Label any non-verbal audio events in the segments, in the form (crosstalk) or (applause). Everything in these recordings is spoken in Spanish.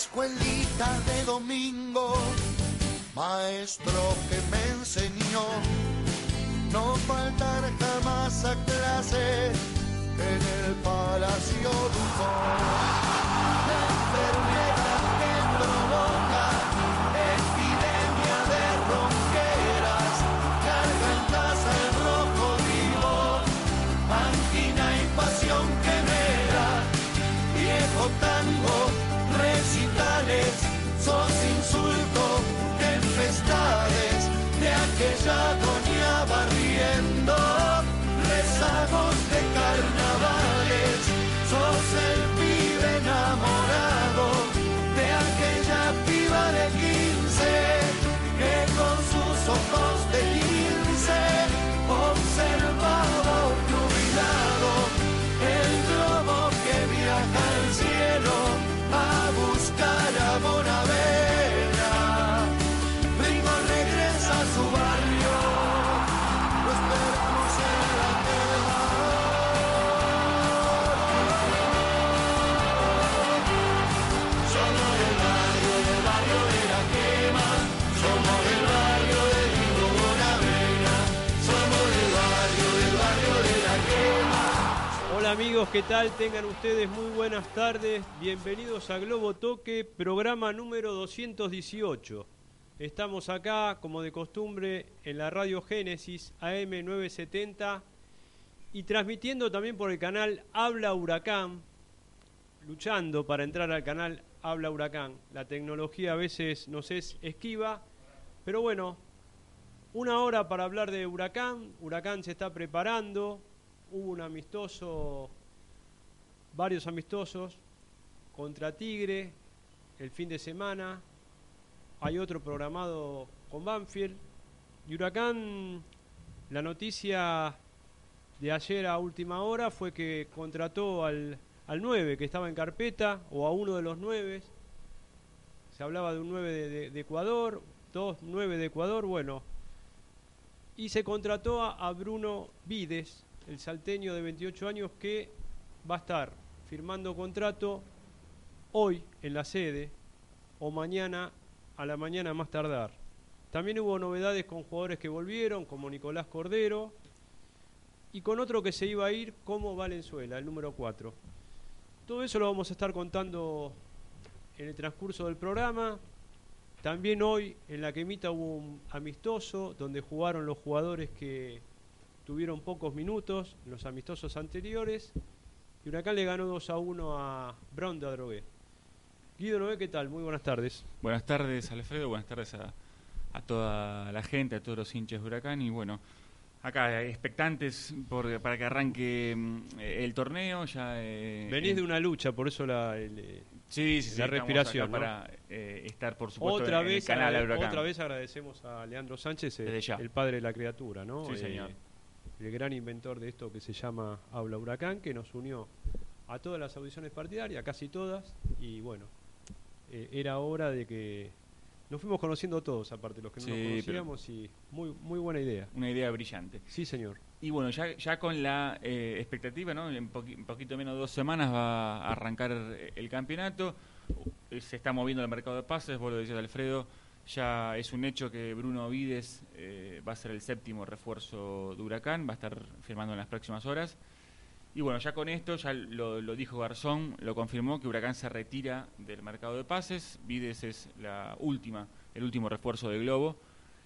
Escuelita de domingo, maestro que me enseñó no faltar jamás a clase en el Palacio Dujón. ¿Qué tal? Tengan ustedes muy buenas tardes. Bienvenidos a Globo Toque, programa número 218. Estamos acá, como de costumbre, en la radio Génesis AM970 y transmitiendo también por el canal Habla Huracán, luchando para entrar al canal Habla Huracán. La tecnología a veces nos es esquiva, pero bueno, una hora para hablar de Huracán. Huracán se está preparando. Hubo un amistoso, varios amistosos contra Tigre el fin de semana. Hay otro programado con Banfield. Y Huracán, la noticia de ayer a última hora fue que contrató al, al 9 que estaba en carpeta, o a uno de los 9. Se hablaba de un 9 de, Ecuador, dos 9 de Ecuador, bueno. Y se contrató a, a Bruno Vides, el salteño de 28 años, que va a estar firmando contrato hoy en la sede o mañana a la mañana más tardar. También hubo novedades con jugadores que volvieron, como Nicolás Cordero, y con otro que se iba a ir como Valenzuela, el número 4. Todo eso lo vamos a estar contando en el transcurso del programa. También hoy en la quemita hubo un amistoso donde jugaron los jugadores que tuvieron pocos minutos, los amistosos anteriores. Y Huracán le ganó 2 a 1 a Bronda Drogué. Guido Noé, ¿qué tal? Muy buenas tardes. Buenas tardes, Alfredo. Buenas tardes a, a toda la gente, a todos los hinchas de Huracán. Y bueno, acá eh, expectantes por, para que arranque mm, el torneo. Ya, eh, Venís en- de una lucha, por eso la, el, eh, Sí, sí, sí, la respiración, ¿no? para eh, estar, por supuesto, otra en, vez, el canal de otra vez agradecemos a Leandro Sánchez, el, el padre de la criatura, ¿no? Sí, Eh, señor. El gran inventor de esto que se llama Habla Huracán, que nos unió a todas las audiciones partidarias, casi todas, y bueno, eh, era hora de que nos fuimos conociendo todos, aparte los que no Sí, nos conocíamos, y muy, muy buena idea. Una idea brillante. Sí, señor. Y bueno, ya, ya con la eh, expectativa, ¿no? En poquito menos de dos semanas va a arrancar el campeonato. Se está moviendo el mercado de pases, vos lo decías Alfredo. Ya es un hecho que Bruno Vides eh, va a ser el séptimo refuerzo de Huracán, va a estar firmando en las próximas horas. Y bueno, ya con esto, ya lo, lo dijo Garzón, lo confirmó que Huracán se retira del mercado de pases. Vides es la última, el último refuerzo de Globo.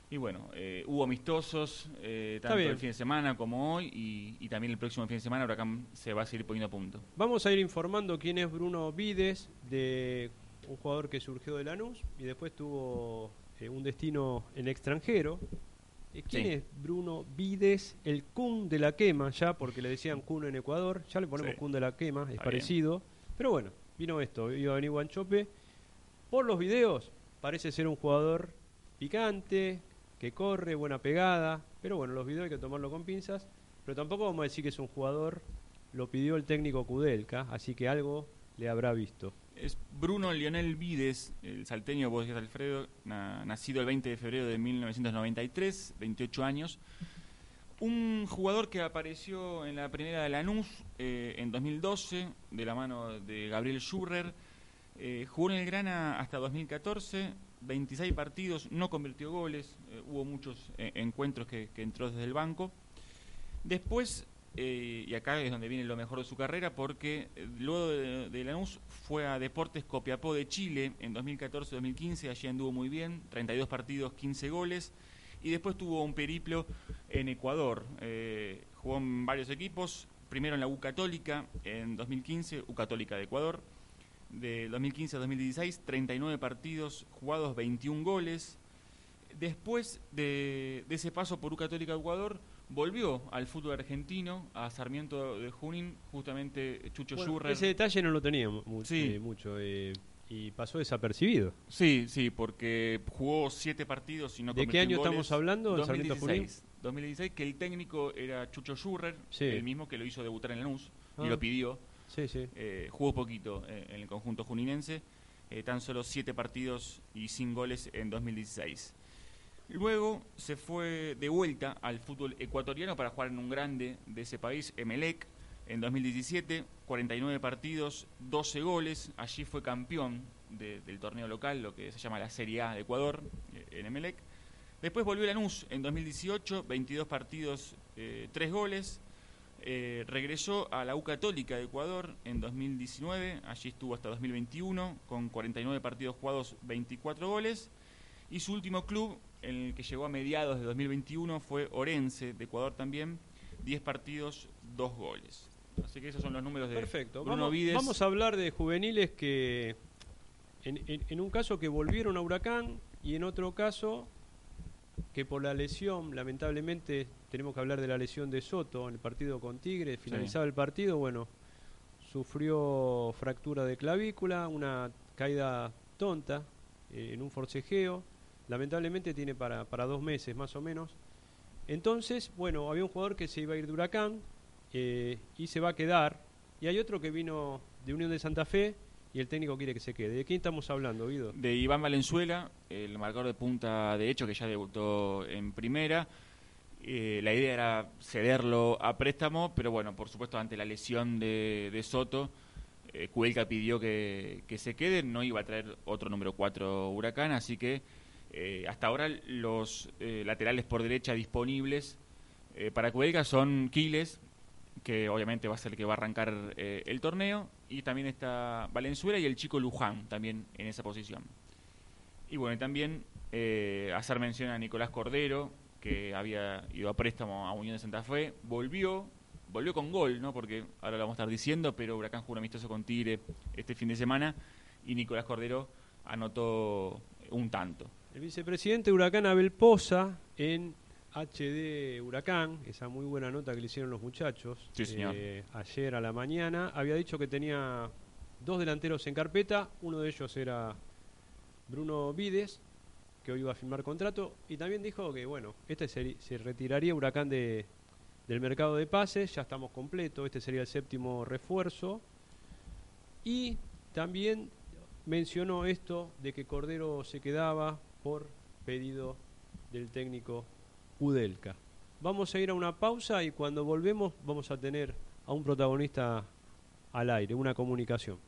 Y bueno, eh, hubo amistosos, eh, tanto el fin de semana como hoy, y, y también el próximo fin de semana Huracán se va a seguir poniendo a punto. Vamos a ir informando quién es Bruno Vides, de un jugador que surgió de Lanús y después tuvo eh, un destino en extranjero. Eh, ¿Quién Sí. es Bruno Vides, el Kun de la quema, ya porque le decían Kun en Ecuador? Ya le ponemos Sí. Kun de la quema, es parecido. Pero bueno, vino esto, iba a venir Guanchope. Por los videos, parece ser un jugador picante, que corre, buena pegada. Pero bueno, los videos hay que tomarlo con pinzas. Pero tampoco vamos a decir que es un jugador, lo pidió el técnico Kudelka, así que algo le habrá visto. Es Bruno Lionel Vides, el salteño, vos decías Alfredo, na- nacido el 20 de febrero de 1993, 28 años. Un jugador que apareció en la primera de Lanús eh, en 2012, de la mano de Gabriel Schurrer. Eh, jugó en el Grana hasta 2014, 26 partidos, no convirtió goles, eh, hubo muchos eh, encuentros que entró desde el banco. Después, eh, y acá es donde viene lo mejor de su carrera, porque eh, luego de, de Lanús fue a Deportes Copiapó de Chile en 2014-2015, allí anduvo muy bien, 32 partidos, 15 goles, y después tuvo un periplo en Ecuador, eh, jugó en varios equipos, primero en la U Católica en 2015, U Católica de Ecuador, de 2015 a 2016, 39 partidos jugados, 21 goles. Después de, de ese paso por U Católica de Ecuador, volvió al fútbol argentino, a Sarmiento de Junín, justamente Chucho Bueno, Schurrer. ese detalle no lo teníamos mu- Sí. eh, mucho eh, y pasó desapercibido. Sí, sí, porque jugó siete partidos y no ¿De qué año goles. estamos hablando en Sarmiento 2016. 2016, que el técnico era Chucho Schurrer, Sí. el mismo que lo hizo debutar en Lanús Ah. y lo pidió. Sí, sí. Eh, jugó poquito eh, en el conjunto juninense, eh, tan solo siete partidos y sin goles en 2016. Luego se fue de vuelta al fútbol ecuatoriano para jugar en un grande de ese país, Emelec, en 2017, 49 partidos, 12 goles, allí fue campeón de- del torneo local, lo que se llama la Serie A de Ecuador, eh, en Emelec. Después volvió a Lanús en 2018, 22 partidos, 3 goles. Eh, regresó a la U Católica de Ecuador en 2019, allí estuvo hasta 2021 con 49 partidos jugados, 24 goles. Y su último club, el que llegó a mediados de 2021, fue Orense de Ecuador también, 10 partidos, 2 goles. Así que esos son los números de Perfecto. Bruno Vamos, Vides. vamos a hablar de juveniles que, en, en- en un caso que volvieron a Huracán y en otro caso que por la lesión, lamentablemente, tenemos que hablar de la lesión de Soto en el partido con Tigre, finalizaba el partido, bueno, sufrió fractura de clavícula, una caída tonta eh, en un forcejeo, lamentablemente tiene para, para dos meses más o menos. Entonces, bueno, había un jugador que se iba a ir de Huracán eh, y se va a quedar, y hay otro que vino de Unión de Santa Fe y el técnico quiere que se quede. ¿De quién estamos hablando, Guido? de Iván Valenzuela, el marcador de punta de hecho que ya debutó en primera. Eh, la idea era cederlo a préstamo, pero bueno, por supuesto ante la lesión de, de Soto, eh, Cuelca pidió que, que se quede, no iba a traer otro número 4 Huracán, así que eh, hasta ahora los eh, laterales por derecha disponibles eh, para Cuelca son Quiles, que obviamente va a ser el que va a arrancar el torneo, y también está Valenzuela y el chico Luján también en esa posición. Y bueno, también hacer mención a Nicolás Cordero, que había ido a préstamo a Unión de Santa Fe, volvió, volvió con gol, ¿no? Porque ahora lo vamos a estar diciendo, pero Huracán jugó un amistoso con Tigre este fin de semana y Nicolás Cordero anotó un tanto. El vicepresidente de Huracán Abel Poza en HD Huracán, esa muy buena nota que le hicieron los muchachos Sí, señor. eh, ayer a la mañana, había dicho que tenía dos delanteros en carpeta, uno de ellos era Bruno Vides, que hoy iba a firmar contrato, y también dijo que bueno, este se, se retiraría Huracán de, del mercado de pases, ya estamos completos, este sería el séptimo refuerzo, y también mencionó esto de que Cordero se quedaba por pedido del técnico Udelka. Vamos a ir a una pausa y cuando volvemos vamos a tener a un protagonista al aire, una comunicación.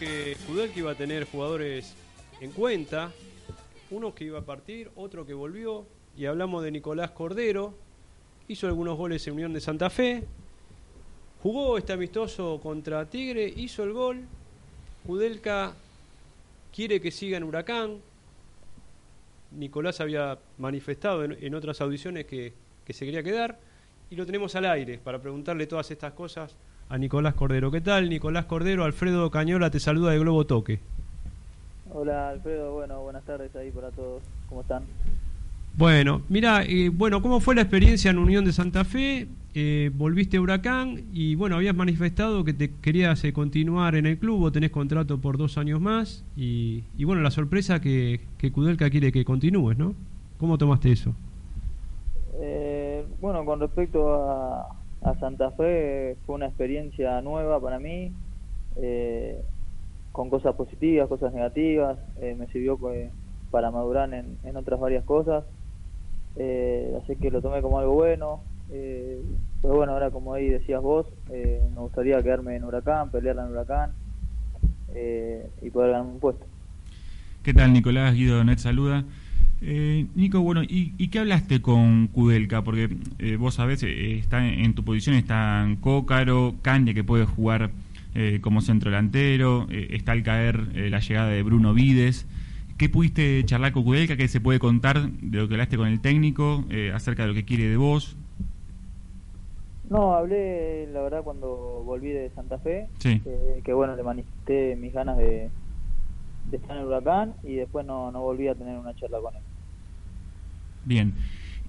Que Kudelka iba a tener jugadores en cuenta, uno que iba a partir, otro que volvió, y hablamos de Nicolás Cordero, hizo algunos goles en Unión de Santa Fe, jugó este amistoso contra Tigre, hizo el gol, Kudelka quiere que siga en Huracán, Nicolás había manifestado en, en otras audiciones que, que se quería quedar, y lo tenemos al aire para preguntarle todas estas cosas a Nicolás Cordero. ¿Qué tal, Nicolás Cordero? Alfredo Cañola te saluda de Globo Toque. Hola Alfredo, bueno, buenas tardes ahí para todos. ¿Cómo están? Bueno, mira, eh, bueno, ¿cómo fue la experiencia en Unión de Santa Fe? Eh, volviste a Huracán y bueno, habías manifestado que te querías eh, continuar en el club, vos tenés contrato por dos años más y, y bueno, la sorpresa que, que Kudelka quiere que continúes, ¿no? ¿Cómo tomaste eso? Bueno, con respecto a, a Santa Fe, fue una experiencia nueva para mí, eh, con cosas positivas, cosas negativas, eh, me sirvió pues, para madurar en, en otras varias cosas, eh, así que lo tomé como algo bueno. Eh, pero bueno, ahora como ahí decías vos, eh, me gustaría quedarme en Huracán, pelearla en Huracán eh, y poder ganar un puesto. ¿Qué tal, Nicolás? Guido Net saluda. Eh, Nico, bueno, ¿y, y qué hablaste con Kudelka? Porque eh, vos sabés, eh, está en, en tu posición están Cócaro, Caña, que puede jugar eh, como centro delantero, está al caer la llegada de Bruno Vides. ¿Qué pudiste charlar con Kudelka? ¿Qué se puede contar de lo que hablaste con el técnico eh, acerca de lo que quiere de vos? No, hablé, la verdad, cuando volví de Santa Fe, Sí. que, que, bueno, le manifesté mis ganas de, de estar en el Huracán y después no, no volví a tener una charla con él. Bien.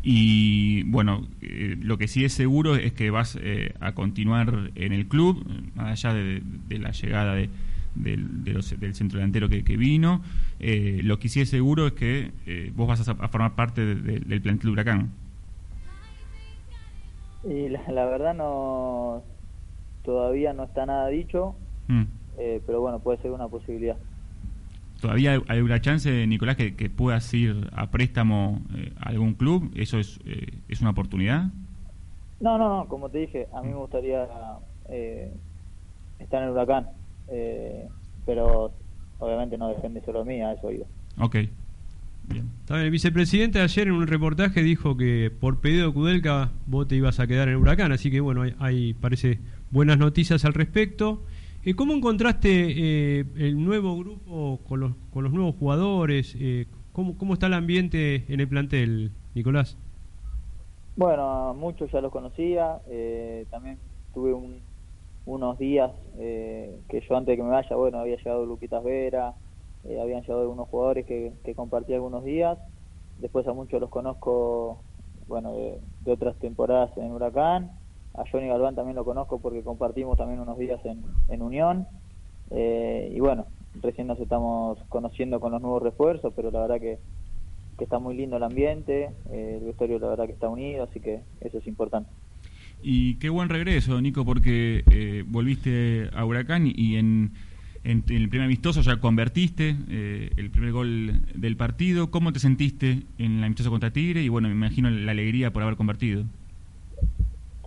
Y bueno, eh, lo que sí es seguro es que vas eh, a continuar en el club, más allá de, de la llegada de, del- de los- del centro delantero que, que vino. Eh, lo que sí es seguro es que eh, vos vas a, a formar parte de- de- del plantel de Huracán. Y la, la verdad no todavía no está nada dicho, Mm. eh, pero bueno, puede ser una posibilidad. ¿Todavía hay- una chance, Nicolás, que, que puedas ir a préstamo eh, a algún club? ¿Eso es, eh, es una oportunidad? No, no, no, como te dije, a mí me gustaría eh, estar en el Huracán, eh, pero obviamente no depende solo de mí, a eso iba. Ok. Bien. Está bien, El vicepresidente ayer en un reportaje dijo que por pedido de Kudelka vos te ibas a quedar en Huracán, así que bueno, hay, hay, parece buenas noticias al respecto. Eh, ¿Cómo encontraste eh, el nuevo grupo con los, con los nuevos jugadores? Eh, ¿cómo, ¿Cómo está el ambiente en el plantel, Nicolás? Bueno, muchos ya los conocía, eh, también tuve un- unos días eh, que yo antes de que me vaya, bueno, había llegado Luquitas Vera, habían llegado algunos jugadores que, compartí algunos días, después a muchos los conozco, bueno, de otras temporadas en Huracán, a Johnny Galván también lo conozco porque compartimos también unos días en, Unión, eh, y bueno, recién nos estamos conociendo con los nuevos refuerzos, pero la verdad que que está muy lindo el ambiente, eh, el vestuario la verdad que está unido, así que eso es importante. Y qué buen regreso, Nico, porque eh, volviste a Huracán y en, en el primer amistoso ya convertiste eh, el primer gol del partido. ¿Cómo te sentiste en el amistoso contra Tigre? Y bueno, me imagino la alegría por haber convertido.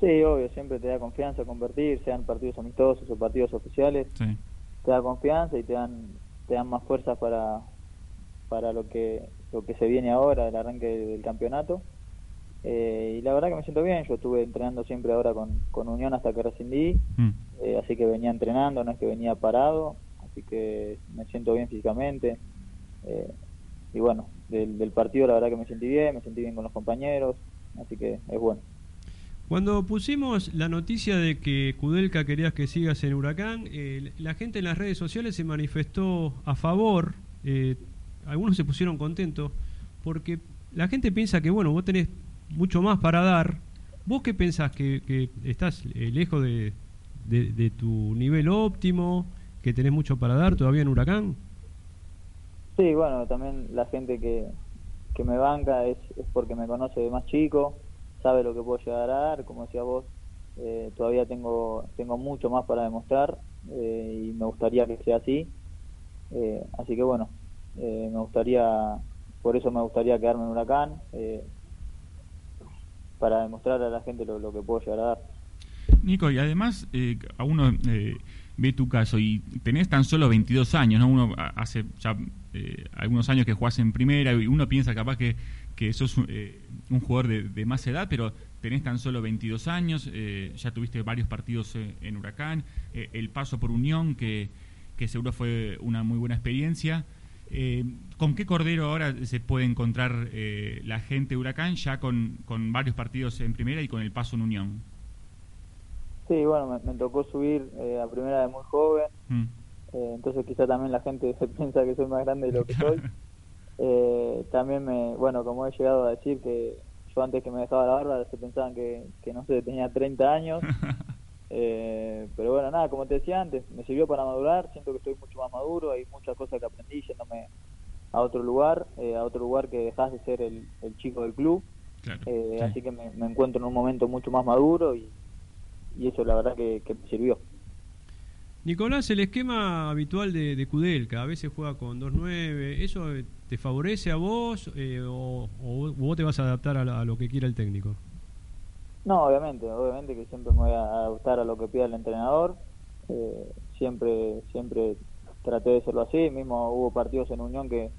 Sí, obvio, siempre te da confianza convertir, sean partidos amistosos o partidos oficiales, Sí. te da confianza y te dan te dan más fuerza para para lo que lo que se viene ahora, el arranque del campeonato. Eh, y la verdad que me siento bien, yo estuve entrenando siempre ahora con, con Unión hasta que rescindí, Mm. eh, así que venía entrenando, no es que venía parado, así que me siento bien físicamente. eh, y bueno, del, del partido la verdad que me sentí bien, me sentí bien con los compañeros, así que es bueno. Cuando pusimos la noticia de que Kudelka querías que sigas en Huracán, eh, la gente en las redes sociales se manifestó a favor, eh, algunos se pusieron contentos, porque la gente piensa que, bueno, vos tenés mucho más para dar. ¿Vos qué pensás? ¿Que, que estás eh, lejos de, tu nivel óptimo? ¿Que tenés mucho para dar todavía en Huracán? Sí, bueno, también la gente que, que me banca es, es porque me conoce de más chico, sabe lo que puedo llegar a dar, como decías vos, eh, todavía tengo tengo mucho más para demostrar eh, y me gustaría que sea así. Eh, así que bueno, me gustaría, por eso me gustaría quedarme en Huracán, para demostrar a la gente lo, lo que puedo llegar a dar. Nico, y además eh, a uno eh, ve tu caso y tenés tan solo 22 años, ¿no? Uno hace ya eh, algunos años que jugás en primera y uno piensa capaz que, que sos eh, un jugador de, de más edad, pero tenés tan solo 22 años, eh, ya tuviste varios partidos eh, en Huracán, eh, el paso por Unión, que, que seguro fue una muy buena experiencia. ¿Con qué cordero ahora se puede encontrar la gente Huracán ya con, con varios partidos en primera y con el paso en Unión? Sí, bueno, me, me tocó subir eh, a primera de muy joven, Mm. eh, entonces quizá también la gente se (laughs) piensa que soy más grande de lo que soy. (laughs) Eh, también me, bueno, como he llegado a decir que yo antes que me dejaba la barba se pensaban que, que no sé, tenía 30 años. (laughs) Eh, pero bueno, nada, como te decía antes, me sirvió para madurar, siento que estoy mucho más maduro, hay muchas cosas que aprendí yéndome a otro lugar, eh, a otro lugar que dejas de ser el, el chico del club, Claro, sí. así que me, me encuentro en un momento mucho más maduro y, y eso la verdad que, que me sirvió. Nicolás, el esquema habitual de, de Kudelka, a veces juega con 2-9, ¿eso eh, te favorece a vos eh, o, o vos te vas a adaptar a, la- a lo que quiera el técnico? No, obviamente, obviamente que siempre me voy a adaptar a lo que pida el entrenador. Eh, siempre, siempre traté de hacerlo así. Mismo hubo partidos en Unión que,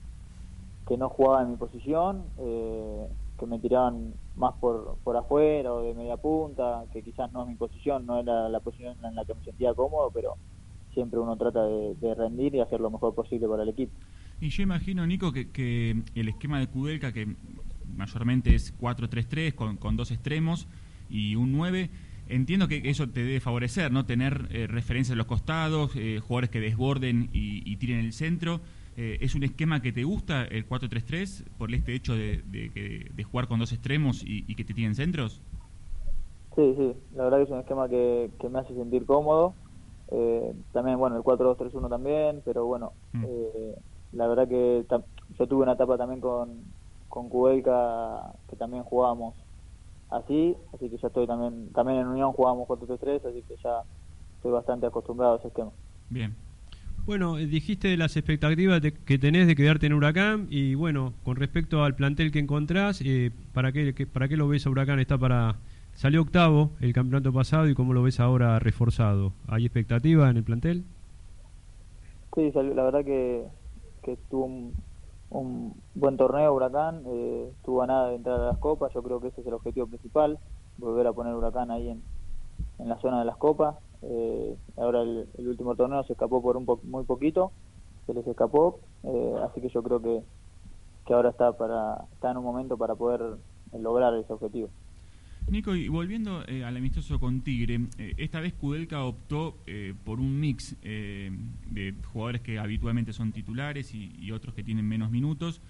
que no jugaba en mi posición, eh, que me tiraban más por, por afuera o de media punta, que quizás no es mi posición, no era la posición en la que me sentía cómodo, pero siempre uno trata de, rendir y hacer lo mejor posible para el equipo. Y yo imagino, Nico, que, que el esquema de Kudelka, que mayormente es 4-3-3 con, con dos extremos y un 9, entiendo que eso te debe favorecer, ¿no? Tener eh, referencias a los costados, eh, jugadores que desborden y tiren el centro. Eh, ¿Es un esquema que te gusta el 4-3-3 por este hecho de, de que- de jugar con dos extremos y, y que te tiren centros? Sí, sí, la verdad que es un esquema que, que me hace sentir cómodo. Eh, también, bueno, el 4-2-3-1 también, pero bueno, Mm. eh, la verdad que yo tuve una etapa también con, con Kubelka que también jugábamos así, así que ya estoy también, también en Unión jugábamos 4-3-3, así que ya estoy bastante acostumbrado a ese esquema. Bien. Bueno, eh, dijiste de las expectativas de- que tenés de quedarte en Huracán y bueno, con respecto al plantel que encontrás, eh, ¿para, qué, qué- ¿para qué lo ves a Huracán? Está para Salió octavo el campeonato pasado y cómo lo ves ahora reforzado. ¿Hay expectativa en el plantel? Sí, la verdad que, que tuvo un, un buen torneo Huracán, eh, estuvo a nada de entrar a las copas, yo creo que ese es el objetivo principal, volver a poner Huracán ahí en, en la zona de las copas. Eh, ahora el, el último torneo se escapó por un po- muy poquito, se les escapó, eh, así que yo creo que, que ahora está para está en un momento para poder eh, lograr ese objetivo. Nico, y volviendo eh, al amistoso con Tigre, eh, esta vez Kudelka optó eh, por un mix de jugadores que habitualmente son titulares y, otros que tienen menos minutos,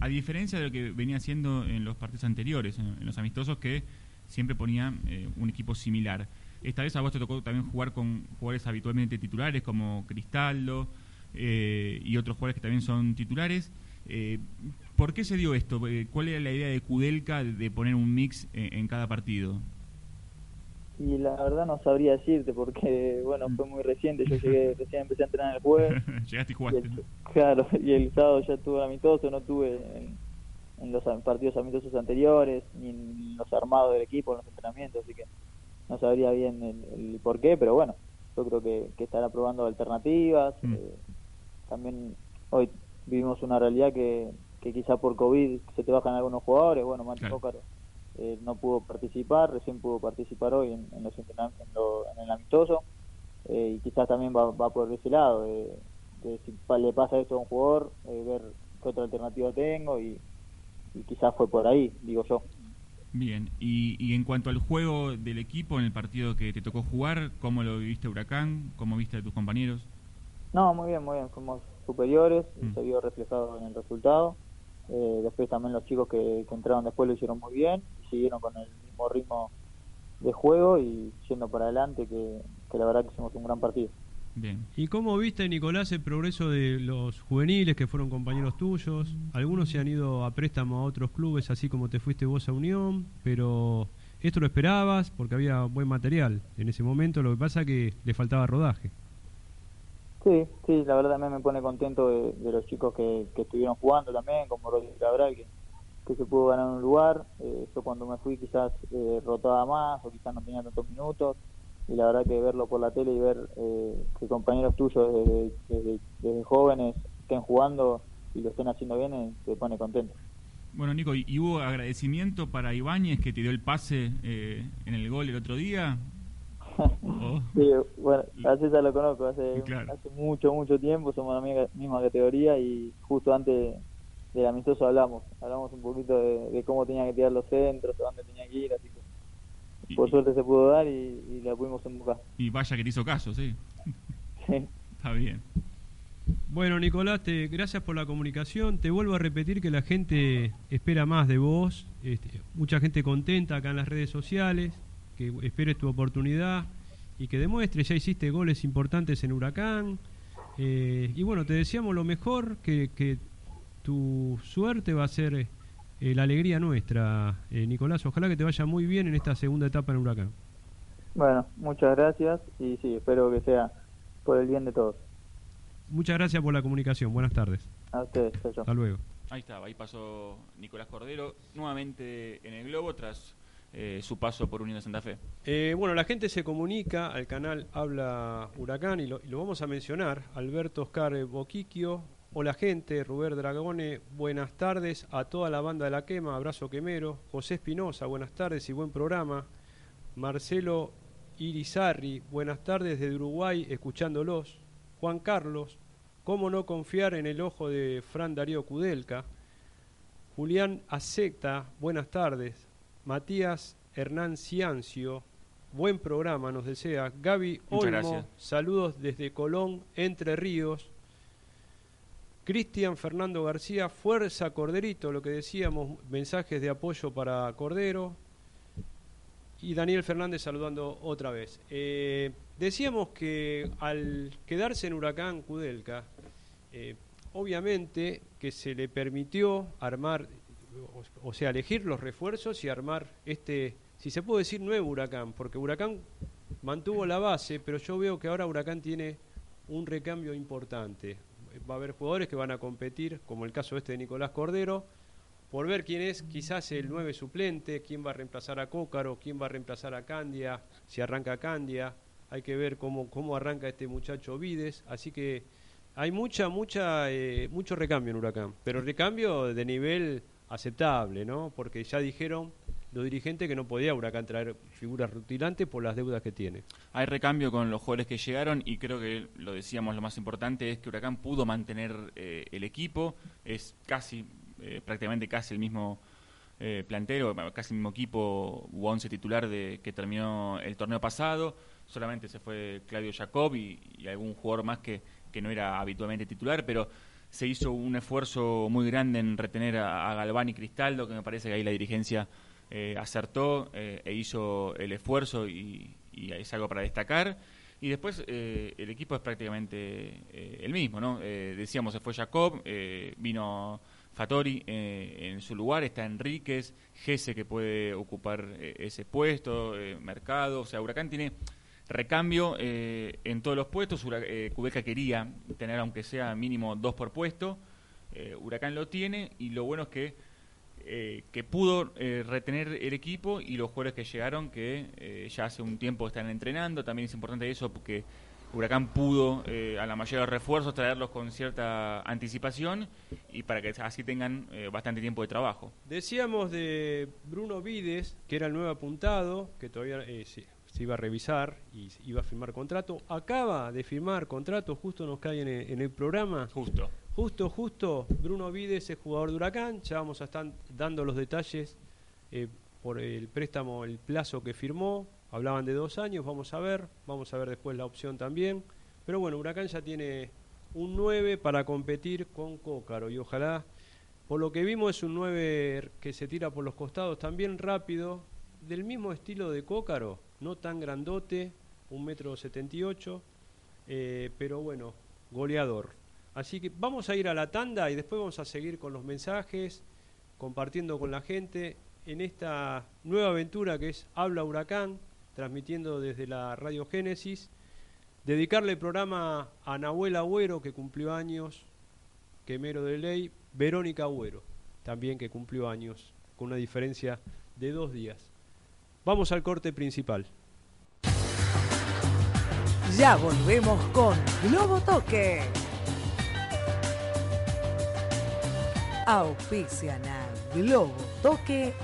a diferencia de lo que venía haciendo en los partidos anteriores, en, en los amistosos que siempre ponía un equipo similar. Esta vez a vos te tocó también jugar con jugadores habitualmente titulares como Cristaldo eh, y otros jugadores que también son titulares. Eh, ¿Por qué se dio esto? Eh, ¿Cuál era la idea de Kudelka de, poner un mix en, en cada partido? Y la verdad no sabría decirte porque, bueno, fue muy reciente, yo llegué, (laughs) recién empecé a entrenar el jueves. (laughs) Llegaste y Y jugaste. el, claro, y el sábado ya estuve amistoso, no tuve en, en los partidos amistosos anteriores, ni en los armados del equipo, en los entrenamientos, así que no sabría bien el, el por qué, pero bueno, yo creo que, que estará probando alternativas. Mm. eh, también hoy vivimos una realidad que, que quizá por COVID se te bajan algunos jugadores, bueno, Mati Claro. Eh, no pudo participar, recién pudo participar hoy en, en los en, lo- en el amistoso, eh, y quizás también va, va por ese lado, de, de si pa- le pasa esto a un jugador, eh, ver qué otra alternativa tengo y, y quizás fue por ahí, digo yo. Bien, y, y en cuanto al juego del equipo en el partido que te tocó jugar, ¿cómo lo viviste Huracán? ¿Cómo viste a tus compañeros? No, muy bien, muy bien, fuimos superiores, y Mm. se vio reflejado en el resultado. Eh, después también los chicos que, que entraron después lo hicieron muy bien, y siguieron con el mismo ritmo de juego y yendo para adelante, que, que la verdad que hicimos un gran partido. Bien. ¿Y cómo viste, Nicolás, el progreso de los juveniles que fueron compañeros tuyos? Algunos se han ido a préstamo a otros clubes, así como te fuiste vos a Unión, pero esto lo esperabas porque había buen material en ese momento, lo que pasa que le faltaba rodaje. Sí, sí, la verdad también me pone contento de, de los chicos que, que estuvieron jugando también, como Rodríguez Cabral, que, que se pudo ganar un lugar. Eh, yo cuando me fui quizás eh, rotaba más o quizás no tenía tantos minutos. Y la verdad que verlo por la tele y ver eh, que compañeros tuyos desde, desde- desde jóvenes estén jugando y lo estén haciendo bien, eh, te pone contento. Bueno, Nico, ¿y hubo agradecimiento para Ibáñez que te dio el pase eh, en el gol el otro día? (laughs) ¿O- Sí, bueno, a César lo conozco hace, Claro. hace mucho, mucho tiempo, somos la misma, categoría y justo antes del amistoso hablamos, hablamos un poquito de, de cómo tenía que tirar los centros, a dónde tenía que ir, así por suerte se pudo dar y, y la pudimos embocar. y vaya que te hizo caso, sí. (laughs) Sí. Está bien. Bueno, Nicolás, te, gracias por la comunicación. Te vuelvo a repetir que la gente espera más de vos. Este, mucha gente contenta acá en las redes sociales, que esperes tu oportunidad y que demuestres. Ya hiciste goles importantes en Huracán. Eh, y bueno, te deseamos lo mejor, que, que tu suerte va a ser eh, la alegría nuestra, eh, Nicolás. Ojalá que te vaya muy bien en esta segunda etapa en Huracán. Bueno, muchas gracias y sí, espero que sea por el bien de todos. Muchas gracias por la comunicación. Buenas tardes. A ustedes, chao. Hasta luego. Ahí estaba, ahí pasó Nicolás Cordero nuevamente en el globo tras eh, su paso por Unión de Santa Fe. Eh, bueno, la gente se comunica al canal Habla Huracán y lo, y lo vamos a mencionar. Alberto Oscar Boquiquio. Hola gente, Rubén Dragone, buenas tardes a toda la banda de la quema, abrazo quemero. José Espinosa, buenas tardes y buen programa. Marcelo Irizarri, buenas tardes desde Uruguay, escuchándolos. Juan Carlos, ¿cómo no confiar en el ojo de Fran Darío Kudelka? Julián Aceta, buenas tardes. Matías Hernán Ciancio, buen programa nos desea. Gaby Olmo, saludos desde Colón, Entre Ríos. Cristian Fernando García, fuerza Corderito, lo que decíamos, mensajes de apoyo para Cordero. Y Daniel Fernández saludando otra vez. Eh, decíamos que al quedarse en Huracán Kudelka, eh, obviamente que se le permitió armar, o sea, elegir los refuerzos y armar este, si se puede decir, nuevo Huracán, porque Huracán mantuvo la base, pero yo veo que ahora Huracán tiene un recambio importante. Va a haber jugadores que van a competir, como el caso este de Nicolás Cordero, por ver quién es quizás el 9 suplente, quién va a reemplazar a Cócaro, quién va a reemplazar a Candia, si arranca Candia, hay que ver cómo, cómo arranca este muchacho Vides, así que hay mucha, mucha, eh, mucho recambio en Huracán, pero recambio de nivel aceptable, ¿no? Porque ya dijeron los dirigentes que no podía Huracán traer figuras rutilantes por las deudas que tiene. Hay recambio con los jugadores que llegaron y creo que lo decíamos, lo más importante es que Huracán pudo mantener eh, el equipo, es casi, eh, prácticamente casi el mismo eh, plantero, casi el mismo equipo u once titular de que terminó el torneo pasado, solamente se fue Claudio Jacob y, algún jugador más que, que no era habitualmente titular, pero se hizo un esfuerzo muy grande en retener a, a Galván y Cristaldo, que me parece que ahí la dirigencia eh, acertó eh, e hizo el esfuerzo y, es algo para destacar. Y después eh, el equipo es prácticamente el mismo, ¿no? Decíamos, se fue Jacob, vino Fatori en su lugar, está Enríquez, Gese que puede ocupar ese puesto, Mercado, o sea, Huracán tiene recambio en todos los puestos, eh, Cubeca quería tener aunque sea mínimo dos por puesto, Huracán lo tiene y lo bueno es que eh, que pudo eh, retener el equipo y los jugadores que llegaron que eh, ya hace un tiempo están entrenando. También es importante eso porque Huracán pudo eh, a la mayoría de los refuerzos traerlos con cierta anticipación y para que así tengan bastante tiempo de trabajo. Decíamos de Bruno Vides, que era el nuevo apuntado, que todavía eh, se, se iba a revisar y iba a firmar contrato. Acaba de firmar contrato, justo nos cae en el, en el programa. Justo. Justo, justo, Bruno Vides es jugador de Huracán, ya vamos a estar dando los detalles eh, por el préstamo, el plazo que firmó, hablaban de dos años, vamos a ver, vamos a ver después la opción también, pero bueno, Huracán ya tiene un 9 para competir con Cócaro y ojalá, por lo que vimos es un 9 que se tira por los costados también rápido, del mismo estilo de Cócaro, no tan grandote, un metro setenta y ocho, eh, pero bueno, goleador. Así que vamos a ir a la tanda y después vamos a seguir con los mensajes, compartiendo con la gente en esta nueva aventura que es Habla Huracán, transmitiendo desde la Radio Génesis. Dedicarle el programa a Nahuel Agüero, que cumplió años, quemero de ley, Verónica Agüero, también que cumplió años, con una diferencia de dos días. Vamos al corte principal. Ya volvemos con Globo Toque. Auspician a Globo Toque.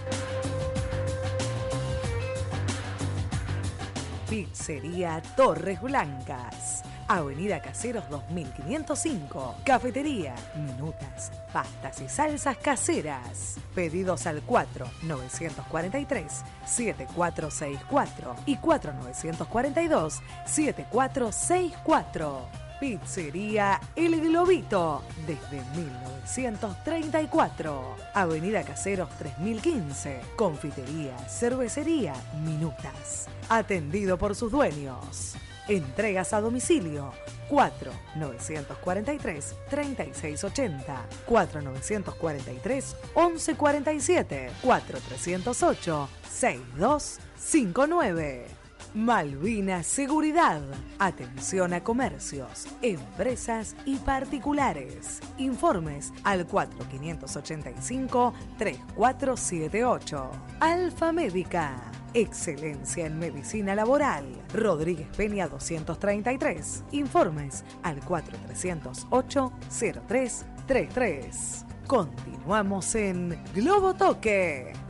Pizzería Torres Blancas. Avenida Caseros 2505. Cafetería, minutas, pastas y salsas caseras. Pedidos al 4943-7464 y 4942-7464. Pizzería El Globito, desde 1934. Avenida Caseros 3015. Confitería, cervecería, minutas. Atendido por sus dueños. Entregas a domicilio 4 943 3680 4 943 1147 4 308 6259 Malvina Seguridad. Atención a comercios, empresas y particulares. Informes al 4585-3478. Alfa Médica. Excelencia en medicina laboral. Rodríguez Peña 233. Informes al 4308-0333. Continuamos en Globo Toque.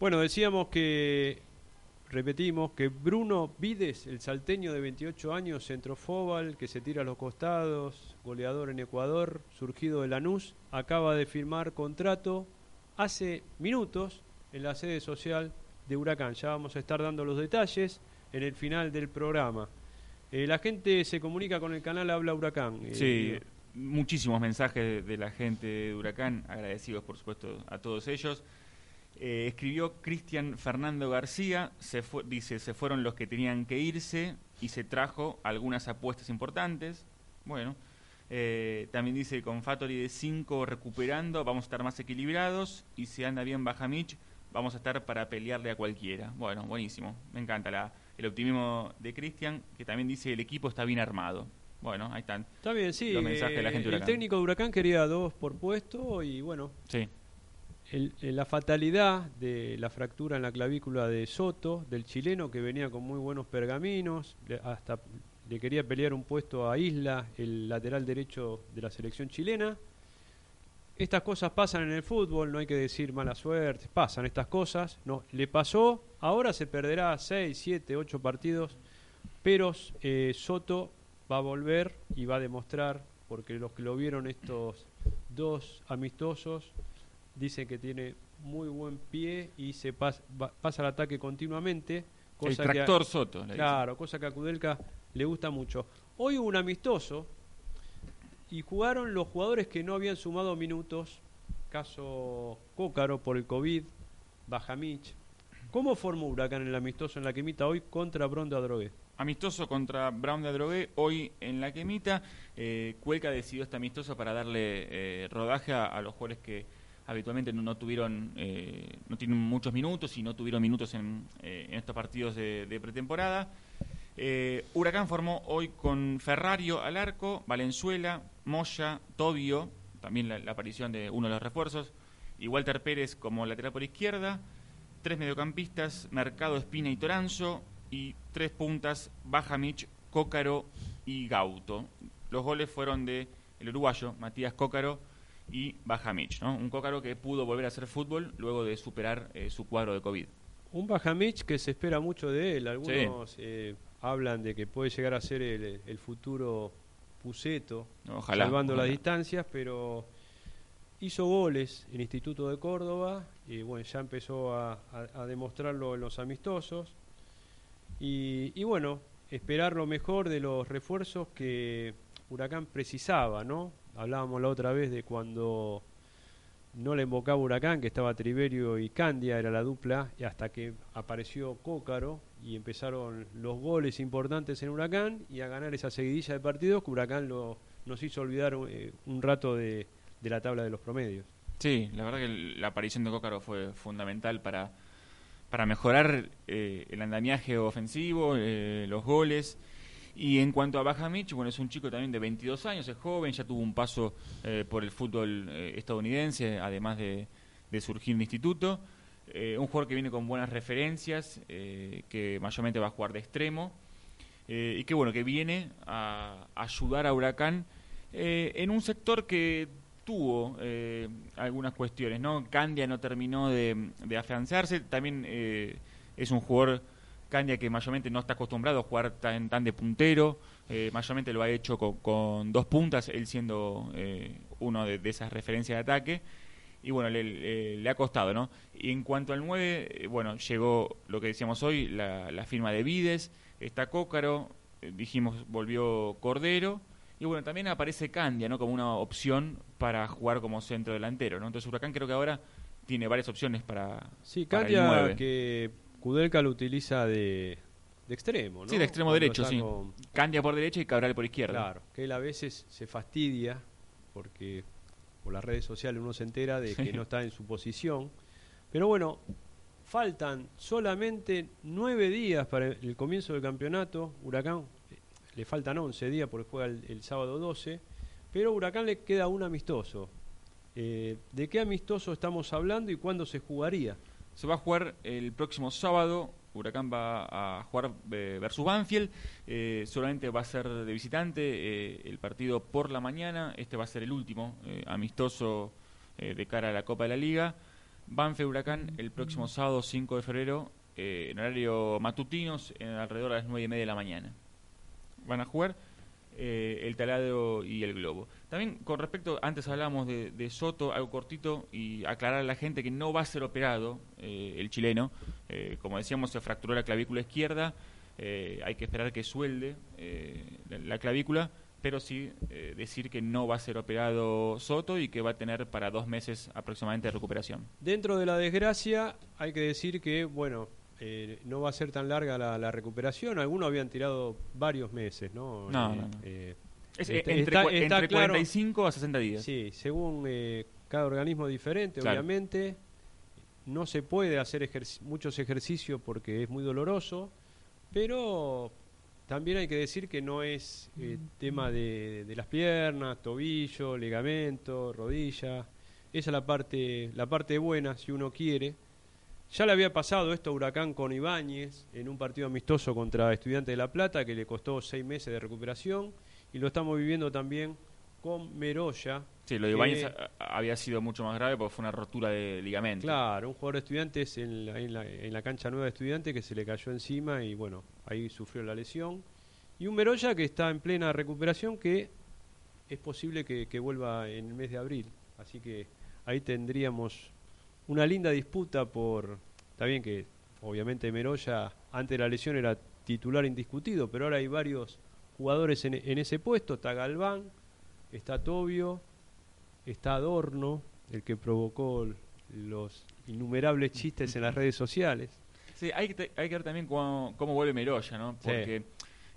Bueno, decíamos que, repetimos, que Bruno Vides, el salteño de 28 años, centrofóbal, que se tira a los costados, goleador en Ecuador, surgido de Lanús, acaba de firmar contrato hace minutos en la sede social de Huracán. Ya vamos a estar dando los detalles en el final del programa. Eh, la gente se comunica con el canal Habla Huracán. eh, Sí, muchísimos mensajes de, de la gente de Huracán, agradecidos por supuesto a todos ellos. Eh, escribió Cristian Fernando García, se fue- dice, se fueron los que tenían que irse y se trajo algunas apuestas importantes. Bueno, eh, también dice con Fatori de 5 recuperando, vamos a estar más equilibrados y si anda bien Bajamich, vamos a estar para pelearle a cualquiera. Bueno, buenísimo, me encanta la, el optimismo de Cristian, que también dice el equipo está bien armado. Bueno, ahí están. Está bien, sí. Los mensajes de la gente de el Huracán. técnico de Huracán quería dos por puesto y bueno, Sí. El- la fatalidad de la fractura en la clavícula de Soto, del chileno que venía con muy buenos pergaminos, hasta le quería pelear un puesto a Isla, el lateral derecho de la selección chilena. Estas cosas pasan en el fútbol, no hay que decir mala suerte, pasan estas cosas. No, le pasó, ahora se perderá 6, 7, 8 partidos, pero eh, Soto va a volver y va a demostrar, porque los que lo vieron estos dos amistosos, dicen que tiene muy buen pie y se pas- va- pasa al ataque continuamente. El cosa que a- tractor Soto. Claro, cosa que a Kudelka le gusta mucho. Hoy hubo un amistoso y jugaron los jugadores que no habían sumado minutos, caso Cócaro por el COVID, Bajamich. ¿Cómo formó Huracán el amistoso en la que imita hoy contra Bronda Drogué? Amistoso contra Brown de Adrogué, hoy en la quemita. Eh, Cuelca decidió este amistoso para darle eh, rodaje a, a los jugadores que habitualmente no, tuvieron, eh, no tienen muchos minutos y no tuvieron minutos en, eh, estos partidos de, de pretemporada. Eh, Huracán formó hoy con Ferrario al arco, Valenzuela, Moya, Tobio, también la, la aparición de uno de los refuerzos, y Walter Pérez como lateral por izquierda, tres mediocampistas, Mercado, Espina y Toranzo, y tres puntas, Bajamich, Cócaro y Gauto. Los goles fueron de el uruguayo, Matías Cócaro y Bajamich, ¿no? Un Cócaro que pudo volver a hacer fútbol luego de superar eh, su cuadro de COVID. Un Bajamich que se espera mucho de él. Algunos eh, hablan de que puede llegar a ser el, el futuro Puceto, Ojalá. salvando las distancias, pero hizo goles en Instituto de Córdoba y bueno, ya empezó a, a- a demostrarlo en los amistosos. Y, y bueno, esperar lo mejor de los refuerzos que Huracán precisaba, ¿no? Hablábamos la otra vez de cuando no le invocaba Huracán, que estaba Triverio y Candia, era la dupla, y hasta que apareció Cócaro y empezaron los goles importantes en Huracán y a ganar esa seguidilla de partidos que Huracán lo, nos hizo olvidar eh, un rato de, de la tabla de los promedios. Sí, la verdad que la aparición de Cócaro fue fundamental para, para mejorar eh, el andamiaje ofensivo, eh, los goles. Y en cuanto a Bajamich, bueno, es un chico también de 22 años, es joven, ya tuvo un paso eh, por el fútbol eh, estadounidense, además de, de surgir en instituto. Eh, un jugador que viene con buenas referencias, eh, que mayormente va a jugar de extremo, y que bueno, que viene a ayudar a Huracán en un sector que tuvo algunas cuestiones, ¿no? Candia no terminó de, de afianzarse, también es un jugador Candia que mayormente no está acostumbrado a jugar tan, tan de puntero, eh, mayormente lo ha hecho con, con dos puntas, él siendo eh, uno de, de esas referencias de ataque, y bueno, le, le- le ha costado, ¿no? Y en cuanto al 9, eh, bueno, llegó lo que decíamos hoy, la, la firma de Vides, está Cócaro, eh, dijimos volvió Cordero, y bueno, también aparece Candia, ¿no? Como una opción para jugar como centro delantero, ¿no? Entonces Huracán creo que ahora tiene varias opciones para, Sí, para el Candia 9. que Kudelka lo utiliza de, de extremo, ¿no? Sí, de extremo Cuando derecho, sí. con- Candia por derecha y Cabral por izquierda. Claro, que él a veces se fastidia porque por las redes sociales uno se entera de que no está en su posición. Pero bueno, faltan solamente nueve días para el comienzo del campeonato. Huracán eh, le faltan 11 días porque juega el, el sábado 12. Pero Huracán le queda un amistoso. Eh, ¿De qué amistoso estamos hablando y cuándo se jugaría? Se va a jugar el próximo sábado. Huracán va a jugar eh, versus Banfield. Eh, solamente va a ser de visitante eh, el partido por la mañana. Este va a ser el último amistoso de cara a la Copa de la Liga. Banfield Huracán el próximo sábado 5 de febrero en horario matutinos en alrededor de las 9 y media de la mañana. Van a jugar eh, el taladro y el globo. También con respecto, antes hablábamos de, Soto, algo cortito, y aclarar a la gente que no va a ser operado eh, el chileno. Eh, como decíamos, se fracturó la clavícula izquierda, eh, hay que esperar que suelde la, la clavícula, pero sí decir que no va a ser operado Soto y que va a tener para dos meses aproximadamente de recuperación. Dentro de la desgracia, hay que decir que, bueno, eh, no va a ser tan larga la, la recuperación. Algunos habían tirado varios meses, ¿no? No, Eh, no, no. eh, Es Está- eh, entre, está- entre claro. 45 a 60 días. sí, según eh, cada organismo es diferente, Claro. obviamente. No se puede hacer muchos ejercicios porque es muy doloroso, pero también hay que decir que no es eh, tema de, de las piernas, tobillo, ligamento, rodilla. Esa es la parte, la parte buena, si uno quiere. Ya le había pasado esto a Huracán con Ibáñez en un partido amistoso contra Estudiantes de La Plata que le costó seis meses de recuperación y lo estamos viviendo también con Meroya. Sí, lo de Ibáñez había sido mucho más grave porque fue una rotura de ligamento. Claro, un jugador de Estudiantes en la, en la, en la cancha nueva de Estudiantes que se le cayó encima y bueno, ahí sufrió la lesión. Y un Meroya que está en plena recuperación que es posible que, que vuelva en el mes de abril. Así que ahí tendríamos una linda disputa por... Está bien que obviamente Meroya antes de la lesión era titular indiscutido, pero ahora hay varios jugadores en, en ese puesto. Está Galván, está Tobio, está Adorno, el que provocó los innumerables chistes en las redes sociales. Sí, hay que, te- hay que ver también cómo, cómo vuelve Meroya, ¿no? Sí. Porque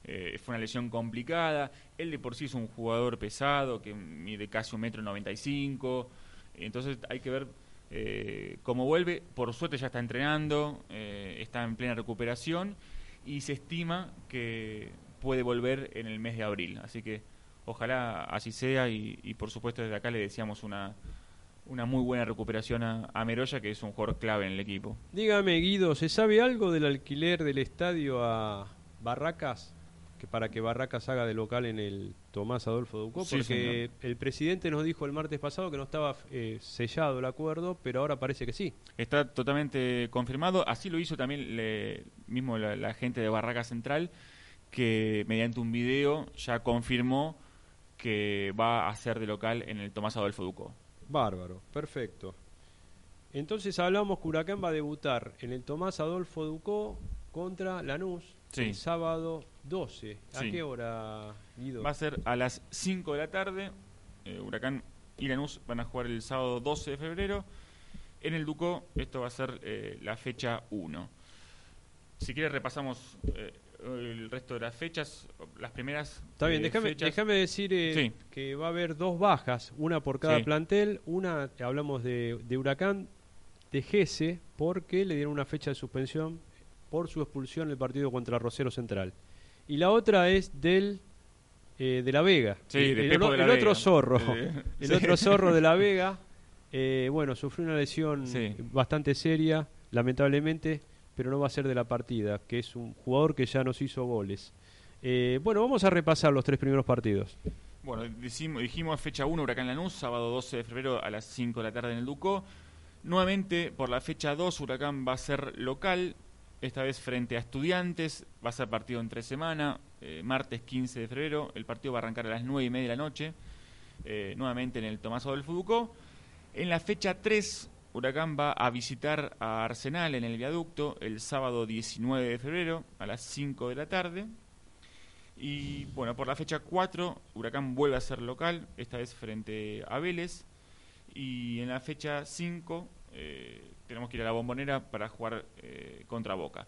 eh, fue una lesión complicada. Él de por sí es un jugador pesado que mide casi un metro noventa y cinco. Entonces hay que ver eh, cómo vuelve. Por suerte ya está entrenando, eh, está en plena recuperación y se estima que puede volver en el mes de abril. Así que ojalá así sea y, y por supuesto desde acá le deseamos una, una muy buena recuperación a, a Meroya, que es un jugador clave en el equipo. Dígame, Guido, ¿se sabe algo del alquiler del estadio a Barracas? Que para que Barracas haga de local en el Tomás Adolfo Ducó, Sí, porque el presidente nos dijo el martes pasado que no estaba eh, sellado el acuerdo, pero ahora parece que sí. Está totalmente confirmado. Así lo hizo también le- mismo la, la gente de Barraca Central, que mediante un video ya confirmó que va a ser de local en el Tomás Adolfo Ducó. Bárbaro, perfecto. Entonces hablamos que Huracán va a debutar en el Tomás Adolfo Ducó contra Lanús Sí. el sábado 12. ¿A Sí. qué hora, Guido? Va a ser a las 5 de la tarde. Eh, Huracán y Lanús van a jugar el sábado 12 de febrero. En el Ducó, esto va a ser eh, la fecha 1. Si quieres repasamos eh, el resto de las fechas. Las primeras Está bien, déjame, decir Sí. que va a haber dos bajas, una por cada Sí. plantel, una, hablamos de, de Huracán, de Gese, porque le dieron una fecha de suspensión por su expulsión en el partido contra Rosero Central. Y la otra es del eh, de La Vega, Sí, el, el Pepo o- de la el otro zorro, el sí. otro zorro de La (laughs) Vega, eh, bueno, sufrió una lesión Sí. bastante seria, lamentablemente, pero no va a ser de la partida, que es un jugador que ya nos hizo goles. Eh, bueno, vamos a repasar los tres primeros partidos. Bueno, decimos- dijimos fecha 1, Huracán Lanús, sábado 12 de febrero a las 5 de la tarde en el Ducó. Nuevamente, por la fecha 2, Huracán va a ser local, esta vez frente a Estudiantes, va a ser partido entre semana, eh, martes 15 de febrero, el partido va a arrancar a las 9 y media de la noche, eh, nuevamente en el Tomás Adolfo Ducó. En la fecha 3, Huracán va a visitar a Arsenal en el viaducto el sábado 19 de febrero a las 5 de la tarde. Y bueno, por la fecha 4, Huracán vuelve a ser local, esta vez frente a Vélez. Y en la fecha 5, eh, tenemos que ir a la bombonera para jugar eh, contra Boca.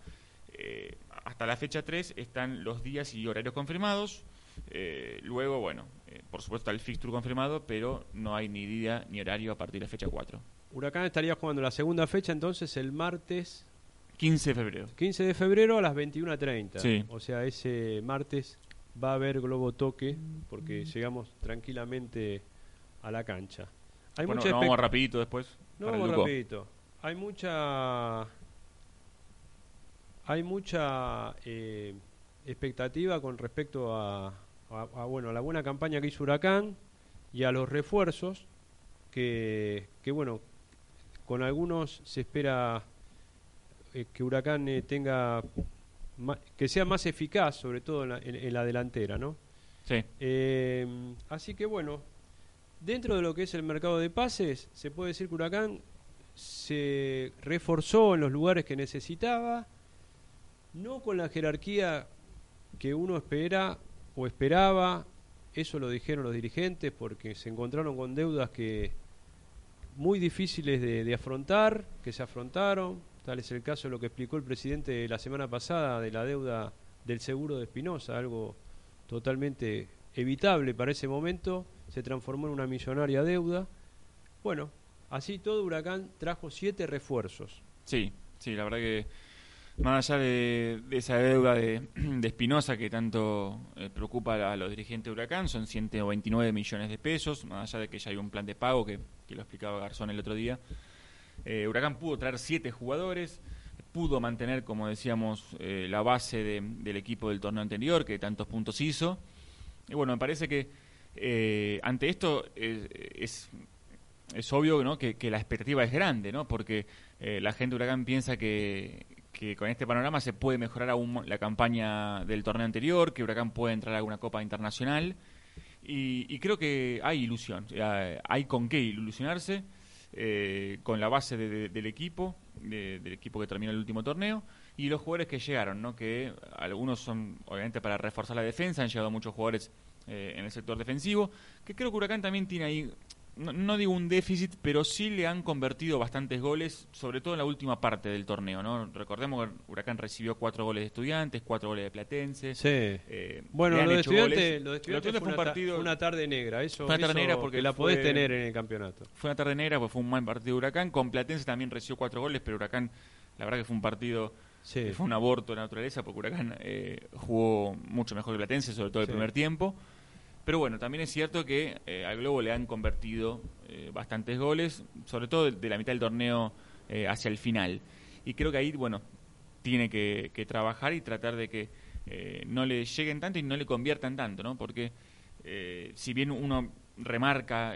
Eh, hasta la fecha 3 están los días y horarios confirmados. Eh, luego, bueno, por supuesto está el fixture confirmado, pero no hay ni día ni horario a partir de fecha 4. Huracán estaría jugando la segunda fecha entonces el martes 15 de febrero. 15 de febrero a las 21.30. Sí. O sea, ese martes va a haber globo toque porque llegamos tranquilamente a la cancha. Hay bueno, mucha expect- vamos rapidito después. No, vamos rapidito. Hay mucha hay mucha eh, expectativa con respecto a, a- a, bueno a la buena campaña que hizo Huracán y a los refuerzos que, que bueno con algunos se espera eh, que Huracán eh, tenga ma- que sea más eficaz sobre todo en la, en- en la delantera no Sí. así que bueno, dentro de lo que es el mercado de pases, se puede decir que Huracán se reforzó en los lugares que necesitaba, no con la jerarquía que uno espera o esperaba, eso lo dijeron los dirigentes porque se encontraron con deudas que muy difíciles de, afrontar, que se afrontaron, tal es el caso de lo que explicó el presidente la semana pasada de la deuda del seguro de Espinosa, algo totalmente evitable para ese momento, se transformó en una millonaria deuda. Bueno, así todo Huracán trajo siete refuerzos. Sí, sí, la verdad que más allá de, esa deuda de, Espinosa que tanto eh, preocupa a, los dirigentes de Huracán, son 129 millones de pesos, más allá de que ya hay un plan de pago que, lo explicaba Garzón el otro día. Eh, Huracán pudo traer siete jugadores, pudo mantener, como decíamos, eh, la base de- del equipo del torneo anterior, que tantos puntos hizo. Y bueno, me parece que ante esto es, es obvio que, que la expectativa es grande, ¿no? porque eh, la gente de Huracán piensa que, que con este panorama se puede mejorar aún la campaña del torneo anterior, que Huracán puede entrar a alguna copa internacional. Y, creo que hay ilusión, hay con qué ilusionarse eh, con la base de- de- del equipo, de- del equipo que terminó el último torneo, y los jugadores que llegaron, ¿no? que algunos son obviamente para reforzar la defensa, han llegado muchos jugadores eh, en el sector defensivo, que creo que Huracán también tiene ahí, no, no digo un déficit, pero sí le han convertido bastantes goles, sobre todo en la última parte del torneo. ¿no? Recordemos que Huracán recibió cuatro goles de estudiantes, cuatro goles de Platense. Sí. Eh, Bueno, lo de hecho estudiantes, lo de fue, una, ta- fue una tarde negra, eso, Fue una tarde negra porque que la podés fue- tener en el campeonato. Fue una tarde negra, pues fue un mal partido de Huracán. Con Platense también recibió cuatro goles, pero Huracán, la verdad que fue un partido, Sí. que fue un aborto de naturaleza, porque Huracán eh, jugó mucho mejor que Platense, sobre todo el Sí. primer tiempo. Pero bueno, también es cierto que eh, al Globo le han convertido eh, bastantes goles, sobre todo de, la mitad del torneo eh, hacia el final. Y creo que ahí, bueno, tiene que, trabajar y tratar de que no le lleguen tanto y no le conviertan tanto, ¿no? Porque si bien uno remarca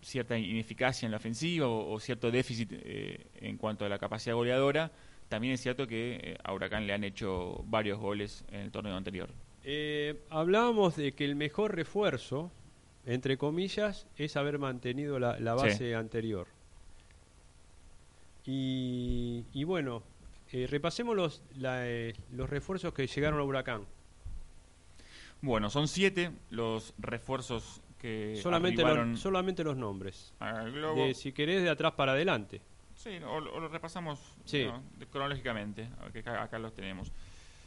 cierta ineficacia en la ofensiva o, o cierto déficit en cuanto a la capacidad goleadora, también es cierto que a Huracán le han hecho varios goles en el torneo anterior. Eh, hablábamos de que el mejor refuerzo, entre comillas, es haber mantenido la, la Sí. base anterior. Y, y bueno, eh, repasemos los, la, eh, los refuerzos que llegaron a Huracán. Bueno, son siete los refuerzos que solamente, los, solamente los nombres. De, si querés, de atrás para adelante. Sí, o, o lo repasamos Sí. ¿no? de- cronológicamente, acá, acá los tenemos.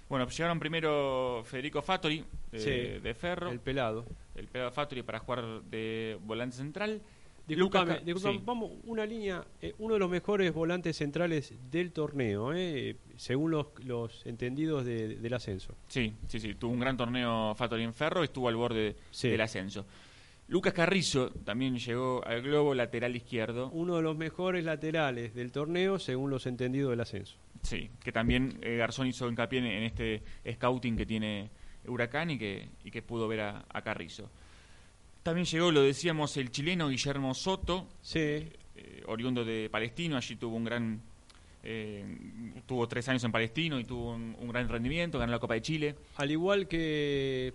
Bueno, llegaron primero Federico Fattori de, Sí, de Ferro, El el, pelado. pelado Fattori para jugar de volante central. Disculpame, disculpame, sí. vamos, una línea, eh, uno de los mejores volantes centrales del torneo, eh, según los, los entendidos de- del ascenso. Sí, sí, sí, tuvo un gran torneo Fattori en Ferro y estuvo al borde Sí. del ascenso. Lucas Carrizo también llegó al globo lateral izquierdo. Uno de los mejores laterales del torneo, según los entendidos del ascenso. Sí, que también eh, Garzón hizo hincapié en, en este scouting que tiene Huracán y que, y que pudo ver a, a Carrizo. También llegó, lo decíamos, el chileno Guillermo Soto, Sí, eh, oriundo de Palestino, allí tuvo un gran... eh, tuvo tres años en Palestino y tuvo un, un gran rendimiento, ganó la Copa de Chile. al igual que,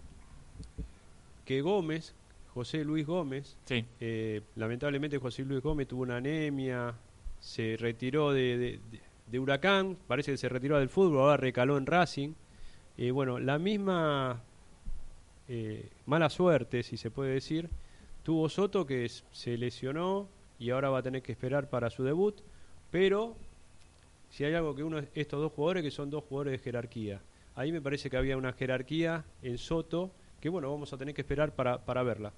que Gómez, José Luis Gómez, Sí, eh, lamentablemente José Luis Gómez tuvo una anemia, se retiró de, de- de- de Huracán, parece que se retiró del fútbol, ahora recaló en Racing. Eh, bueno, la misma eh, mala suerte, si se puede decir, tuvo Soto que se lesionó y ahora va a tener que esperar para su debut, pero si hay algo que uno, estos dos jugadores que son dos jugadores de jerarquía, ahí me parece que había una jerarquía en Soto que bueno, vamos a tener que esperar para, para verla.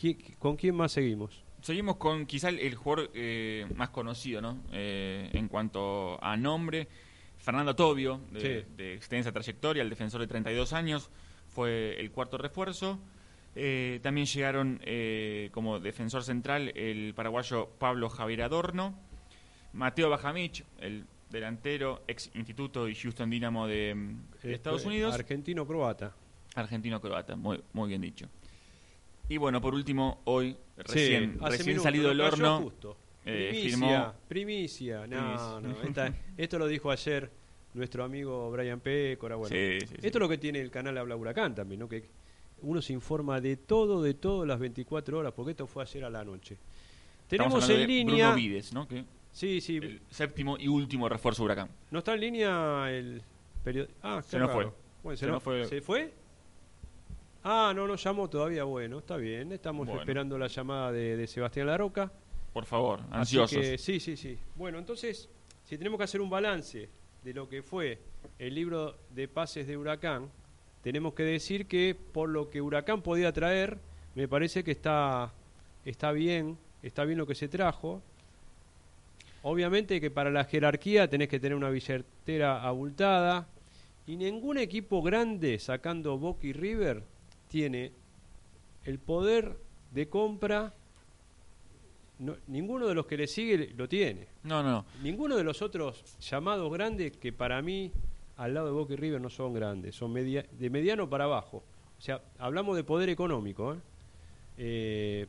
¿Qui- ¿Con quién más seguimos? Seguimos con quizá el, el jugador eh, más conocido, ¿no? Eh, en cuanto a nombre, Fernando Tobio, de, Sí. de extensa trayectoria, el defensor de 32 años, fue el cuarto refuerzo. Eh, también llegaron eh, como defensor central el paraguayo Pablo Javier Adorno, Mateo Bajamich, el delantero, ex instituto y Houston Dynamo de, mm, de Estados Este, Unidos, Argentino-croata. argentino-croata, muy, muy bien dicho. Y bueno, por último, hoy, recién, recién minutos, salido del horno, justo. eh, primicia, firmó- primicia. No, Primicia. no. (laughs) esta- esto lo dijo ayer nuestro amigo Brian Pécora. Bueno, Sí, sí, esto es lo que tiene el canal Habla Huracán también, ¿no? Que uno se informa de todo, de todo las 24 horas, porque esto fue ayer a la noche. Tenemos en de línea. Bruno Vides, ¿no? Que Sí, sí. el séptimo y último refuerzo Huracán. ¿No está en línea el periodista? Ah, Se nos fue. Bueno, se, nos fue. ¿Se fue? Ah, no nos llamó todavía. Bueno, está bien. Estamos Bueno. esperando la llamada de, de Sebastián Larroca. Por favor, Así ansiosos. que, sí, sí, sí. Bueno, entonces, si tenemos que hacer un balance de lo que fue el libro de pases de Huracán, tenemos que decir que por lo que Huracán podía traer, me parece que está, está bien, está bien lo que se trajo. Obviamente que para la jerarquía tenés que tener una billetera abultada y ningún equipo grande, sacando Boca y River, tiene el poder de compra no- ninguno de los que le sigue lo tiene. No, no, no. Ninguno de los otros llamados grandes, que para mí, al lado de Boca y River, no son grandes, son media- de mediano para abajo. O sea, hablamos de poder económico. ¿eh? Eh,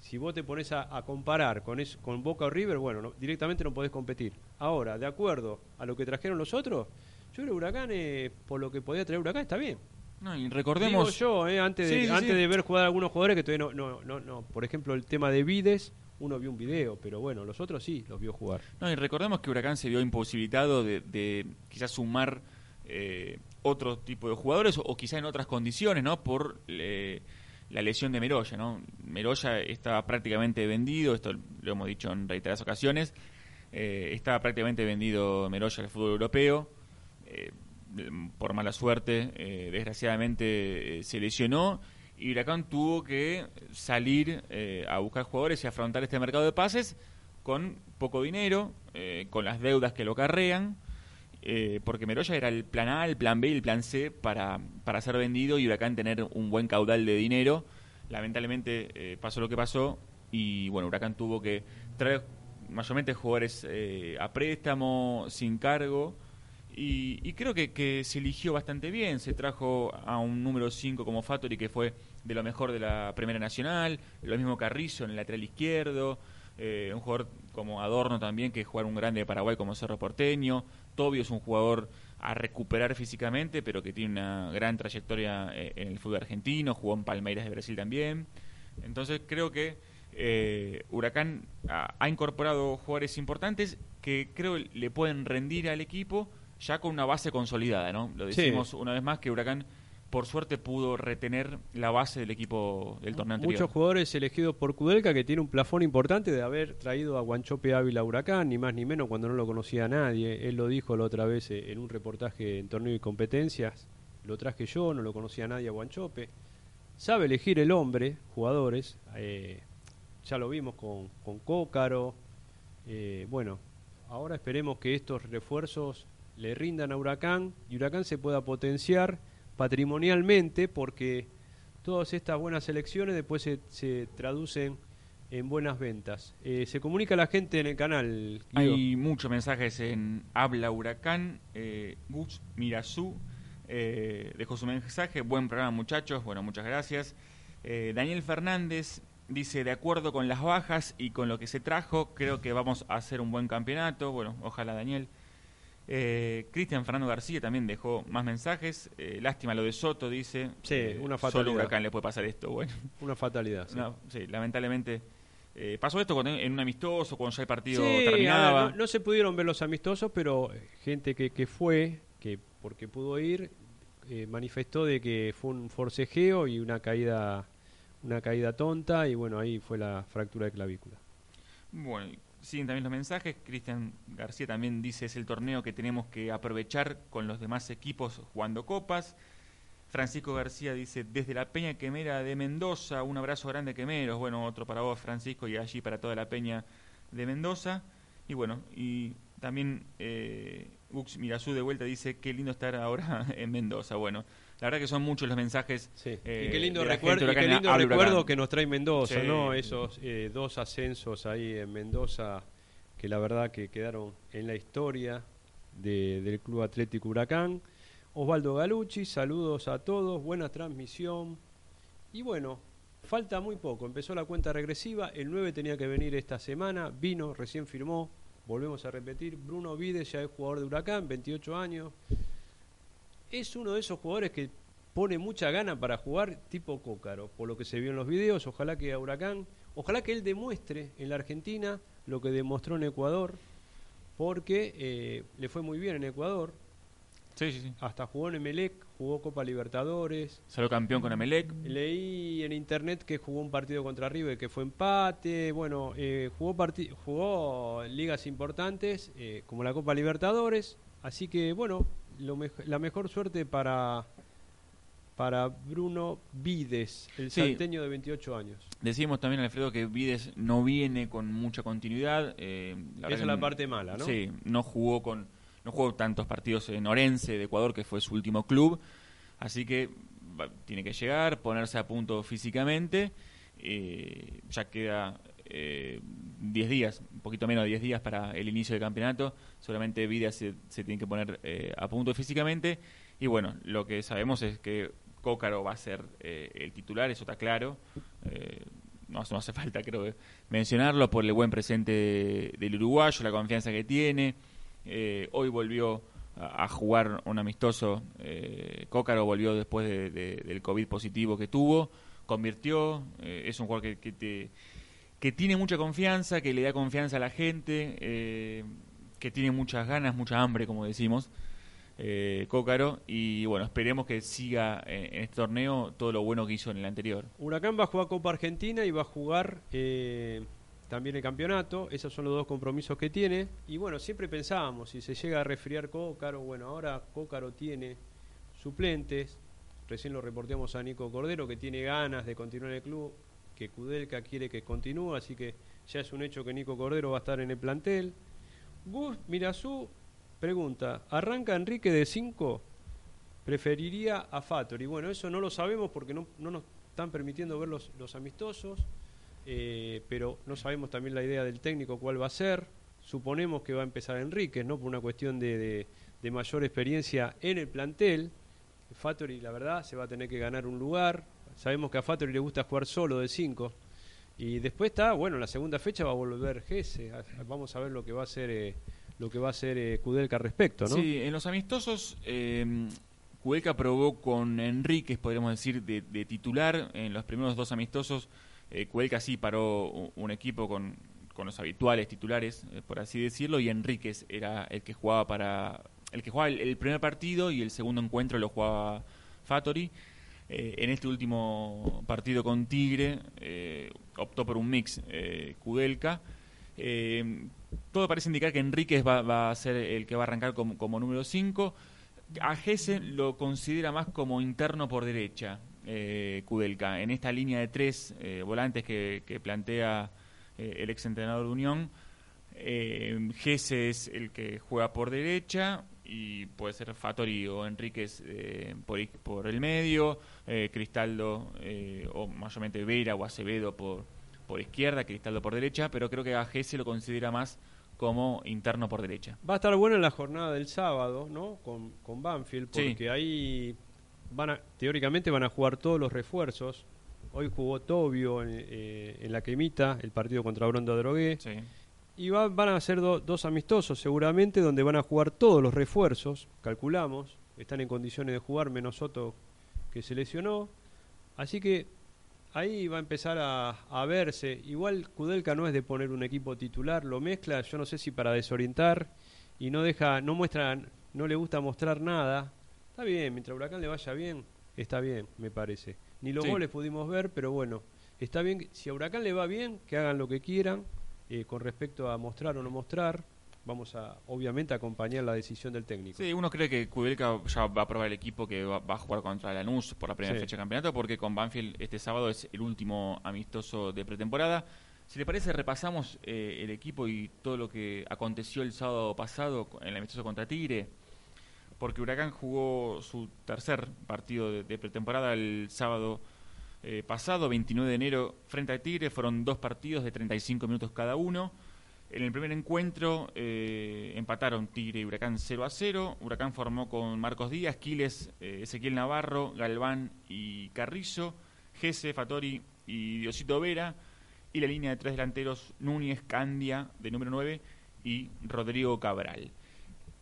si vos te pones a, a comparar con, es- con Boca o River, bueno, no- directamente no podés competir. Ahora, de acuerdo a lo que trajeron los otros, yo creo que Huracán, eh, por lo que podía traer Huracán, está bien. No, y Digo recordemos. yo, eh, antes, de, Sí, sí, antes sí. de ver jugar a algunos jugadores que todavía no, no, no, no. Por ejemplo, el tema de Vides, uno vio un video, pero bueno, los otros sí los vio jugar. No, y recordemos que Huracán se vio imposibilitado de, de quizás sumar eh, otro tipo de jugadores o, quizás en otras condiciones, ¿no? Por eh, la lesión de Meroya, ¿no? Meroya estaba prácticamente vendido, esto lo hemos dicho en reiteradas ocasiones, estaba prácticamente vendido Meroya al fútbol europeo. eh, por mala suerte, eh, desgraciadamente eh, se lesionó y Huracán tuvo que salir eh, a buscar jugadores y afrontar este mercado de pases con poco dinero, con las deudas que lo carrean, porque Meroya era el plan A, el plan B y el plan C para, para ser vendido y Huracán tener un buen caudal de dinero. Lamentablemente pasó lo que pasó y bueno, Huracán tuvo que traer mayormente jugadores a préstamo, sin cargo. Y, y creo que, que se eligió bastante bien. Se trajo a un número 5 como Fattori, que fue de lo mejor de la Primera Nacional. Lo mismo Carrizo en el lateral izquierdo. eh, un jugador como Adorno también, que jugar un grande de Paraguay como Cerro Porteño. Tobio es un jugador a recuperar físicamente, pero que tiene una gran trayectoria eh, en el fútbol argentino. Jugó en Palmeiras de Brasil también. Entonces creo que eh, Huracán ha incorporado jugadores importantes que creo le pueden rendir al equipo ya con una base consolidada, ¿no? Lo Sí. decimos una vez más que Huracán por suerte pudo retener la base del equipo del torneo anterior. Muchos jugadores elegidos por Kudelka que tiene un plafón importante de haber traído a Guanchope Ávila a Huracán, ni más ni menos cuando no lo conocía nadie. Él lo dijo la otra vez eh, en un reportaje en torneo y competencias. Lo traje yo, no lo conocía nadie a Guanchope. Sabe elegir el hombre, jugadores. eh, ya lo vimos con, con Cócaro. Eh, bueno, ahora esperemos que estos refuerzos le rindan a Huracán y Huracán se pueda potenciar patrimonialmente porque todas estas buenas elecciones después se, traducen en buenas ventas. Eh, se comunica la gente en el canal. Hay muchos mensajes en Habla Huracán, eh, Gus Mirazú eh, dejó su mensaje, buen programa muchachos, bueno, muchas gracias. Eh, Daniel Fernández dice, de acuerdo con las bajas y con lo que se trajo, creo que vamos a hacer un buen campeonato, bueno, ojalá Daniel. Eh, Cristian Fernando García también dejó más mensajes, Eh, lástima lo de Soto, dice. Sí, Eh, una Solo fatalidad. Huracán le puede pasar esto, bueno. Una fatalidad. sí. No, sí, lamentablemente. eh, pasó esto cuando- en un amistoso, cuando ya el partido Sí, terminaba. no, no se pudieron ver los amistosos, pero gente que, que fue, que porque pudo ir, manifestó de que fue un forcejeo y una caída, una caída tonta y bueno ahí fue la fractura de clavícula. Bueno, siguen también los mensajes. Cristian García también dice es el torneo que tenemos que aprovechar con los demás equipos jugando copas. Francisco García dice desde la Peña Quemera de Mendoza, un abrazo grande Quemeros. Bueno, otro para vos Francisco y allí para toda la Peña de Mendoza. Y bueno, y también eh, Ux Mirazú de vuelta dice qué lindo estar ahora (laughs) en Mendoza. Bueno, la verdad que son muchos los mensajes. Sí. eh, y qué lindo recuerdo, y qué lindo recuerdo que nos trae Mendoza, Sí. ¿no? Esos eh, dos ascensos ahí en Mendoza que la verdad que quedaron en la historia de- del Club Atlético Huracán. Osvaldo Galucci, saludos a todos, buena transmisión. Y bueno, falta muy poco, empezó la cuenta regresiva, el 9 tenía que venir esta semana, vino, recién firmó, volvemos a repetir, Bruno Vides ya es jugador de Huracán, 28 años. Es uno de esos jugadores que pone mucha gana para jugar tipo Cócaro, por lo que se vio en los videos, ojalá que a Huracán, ojalá que él demuestre en la Argentina lo que demostró en Ecuador, porque eh, le fue muy bien en Ecuador, Sí, sí, sí. hasta jugó en Emelec, jugó Copa Libertadores. Salió campeón con Emelec. Leí en internet que jugó un partido contra River que fue empate. Bueno, eh, jugó, jugó ligas importantes eh, como la Copa Libertadores. Así que, bueno, lo la mejor suerte para, para Bruno Vides, el Sí. salteño de 28 años. Decimos también, Alfredo, que Vides no viene con mucha continuidad. eh, Esa la es la parte mala, ¿no? Sí, no jugó con no jugó tantos partidos en Orense de Ecuador, que fue su último club. Así que va- tiene que llegar, ponerse a punto físicamente. eh, ya queda eh, 10 días, un poquito menos de 10 días para el inicio del campeonato. Seguramente Vides se, tiene que poner eh, a punto físicamente. Y bueno, lo que sabemos es que Cócaro va a ser eh, el titular, eso está claro. Eh, no, hace falta, creo, mencionarlo por el buen presente de- del uruguayo, la confianza que tiene. Eh, hoy volvió a, jugar un amistoso. Eh, Cócaro volvió después de- de- del COVID positivo que tuvo. Convirtió. es un jugador que, que, te- que tiene mucha confianza, que le da confianza a la gente, eh, que tiene muchas ganas, mucha hambre, como decimos. Eh, Cócaro. Y bueno, esperemos que siga en, en este torneo todo lo bueno que hizo en el anterior. Huracán va a jugar Copa Argentina y va a jugar eh, también el campeonato. Esos son los dos compromisos que tiene. Y bueno, siempre pensábamos, si se llega a resfriar Cócaro, bueno, ahora Cócaro tiene suplentes. Recién lo reporteamos a Nico Cordero, que tiene ganas de continuar en el club, que Kudelka quiere que continúe, así que ya es un hecho que Nico Cordero va a estar en el plantel. Gus Mirazú pregunta, ¿arranca Enrique de 5? preferiría a Fattori. Bueno, eso no lo sabemos porque no, no nos están permitiendo ver los, amistosos, eh, pero no sabemos también la idea del técnico cuál va a ser. Suponemos que va a empezar Enrique, ¿no? Por una cuestión de, de- de mayor experiencia en el plantel. Fattori, la verdad, se va a tener que ganar un lugar. Sabemos que a Fattori le gusta jugar solo de 5. Y después está, bueno, en la segunda fecha va a volver Gese. Vamos a ver lo que va a hacer, eh, lo que va a hacer eh, Kudelka al respecto, ¿no? Sí, en los amistosos, eh, Cueca probó con Enríquez, podríamos decir, de, titular. En los primeros dos amistosos, eh, Cuelca sí paró un equipo con, con los habituales titulares, eh, por así decirlo, y Enríquez era el que jugaba para. El que jugaba el primer partido y el segundo encuentro lo jugaba Fattori. Eh, en este último partido con Tigre, eh, optó por un mix eh, Kudelka. Eh, todo parece indicar que Enríquez va, a ser el que va a arrancar como, número 5. A Gese lo considera más como interno por derecha, Kudelka. En esta línea de tres volantes que, plantea el exentrenador de Unión, Gese es el que juega por derecha y puede ser Fattori o Enríquez por, por el medio, eh, Cristaldo eh, o mayormente Vera o Acevedo por, por izquierda, Cristaldo por derecha, pero creo que a Gese lo considera más como interno por derecha. Va a estar buena la jornada del sábado, ¿no? Con, con Banfield, Sí. porque ahí van a, teóricamente van a jugar todos los refuerzos. Hoy jugó Tobio en, eh, en la quemita, el partido contra Brondo Drogué. Sí. Y va- van a ser do- dos amistosos seguramente, donde van a jugar todos los refuerzos, calculamos. Están en condiciones de jugar, menos Soto que se lesionó. Así que ahí va a empezar a, a verse. Igual Kudelka no es de poner un equipo titular, lo mezcla, yo no sé si para desorientar y no deja, no muestra, no le gusta mostrar nada. Está bien, mientras Huracán le vaya bien, está bien, me parece. Ni los Sí. goles pudimos ver, pero bueno, está bien. Si a Huracán le va bien, que hagan lo que quieran eh, con respecto a mostrar o no mostrar. Vamos a, obviamente, acompañar la decisión del técnico. Sí, uno cree que Kudelka ya va a probar el equipo que va, va a jugar contra Lanús por la primera Sí. fecha de campeonato, porque con Banfield este sábado es el último amistoso de pretemporada. Si le parece, repasamos eh, el equipo y todo lo que aconteció el sábado pasado en el amistoso contra Tigre, porque Huracán jugó su tercer partido de, de pretemporada el sábado eh, pasado, 29 de enero, frente a Tigre. Fueron dos partidos de 35 minutos cada uno. En el primer encuentro eh, empataron Tigre y Huracán 0 a 0. Huracán formó con Marcos Díaz, Quiles, eh, Ezequiel Navarro, Galván y Carrizo, Gese, Fatori y Diosito Vera. Y la línea de tres delanteros Núñez, Candia, de número 9, y Rodrigo Cabral.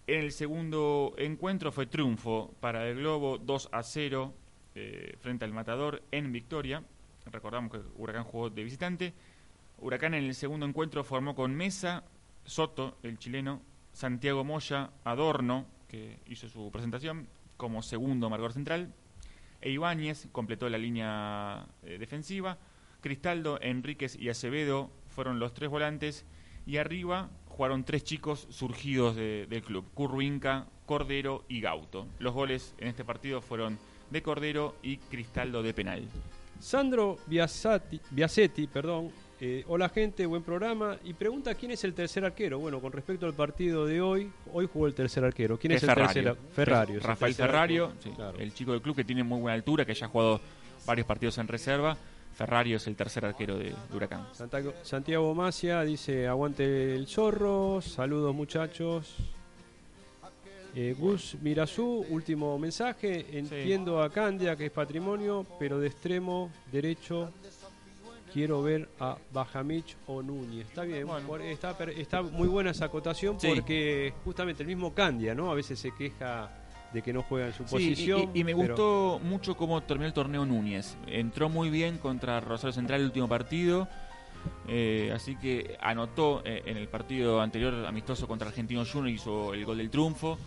En el segundo encuentro fue triunfo para el Globo 2 a 0 eh, frente al Matador en Victoria. Recordamos que Huracán jugó de visitante. Huracán en el segundo encuentro formó con Mesa, Soto, el chileno, Santiago Moya, Adorno, que hizo su presentación como segundo marcador central, e Ibáñez completó la línea eh, defensiva. Cristaldo, Enríquez y Acevedo fueron los tres volantes y arriba jugaron tres chicos surgidos de- del club, Curruinca, Cordero y Gauto. Los goles en este partido fueron de Cordero y Cristaldo de penal. Sandro Biasetti, perdón. Eh, hola gente, buen programa. Y pregunta quién es el tercer arquero. Bueno, con respecto al partido de hoy, hoy jugó el tercer arquero. ¿Quién es, el tercer ar- Ferrario? es el Rafael tercer Ferrario, arquero. sí, Claro. el chico del club que tiene muy buena altura, que ya ha jugado varios partidos en reserva. Ferrario es el tercer arquero de, de Huracán. Santiago, Santiago Macia dice, aguante el zorro, saludos muchachos. Eh, Gus Mirazú, último mensaje, entiendo a Candia que es patrimonio, pero de extremo derecho quiero ver a Bajamich o Núñez. Está bien, Bueno. por- está, muy buena esa acotación Sí. porque justamente el mismo Candia, ¿no? A veces se queja de que no juega en su Sí, posición. y, me pero- gustó mucho cómo terminó el torneo Núñez. Entró muy bien contra Rosario Central el último partido. eh, así que anotó eh, en el partido anterior amistoso contra Argentino Junior hizo el gol del triunfo.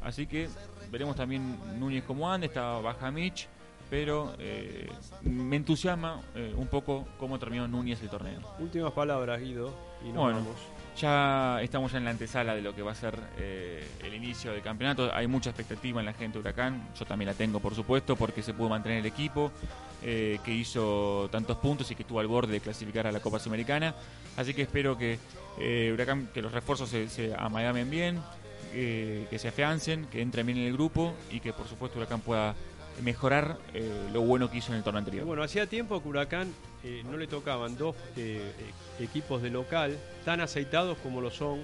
Así que veremos también Núñez cómo anda, está baja Mitch, pero eh, me entusiasma eh, un poco cómo terminó Núñez el torneo. Últimas palabras, Guido, y nos Bueno. vamos. Ya estamos ya en la antesala de lo que va a ser eh, el inicio del campeonato. Hay mucha expectativa en la gente de Huracán. Yo también la tengo, por supuesto, porque se pudo mantener el equipo que hizo tantos puntos y que estuvo al borde de clasificar a la Copa Sudamericana. Así que espero que Huracán, que los refuerzos se, se amalgamen bien, que se afiancen, que entren bien en el grupo y que, por supuesto, Huracán pueda mejorar eh, lo bueno que hizo en el torneo anterior. Bueno, hacía tiempo que Huracán eh, no le tocaban dos eh, eh, equipos de local tan aceitados como lo son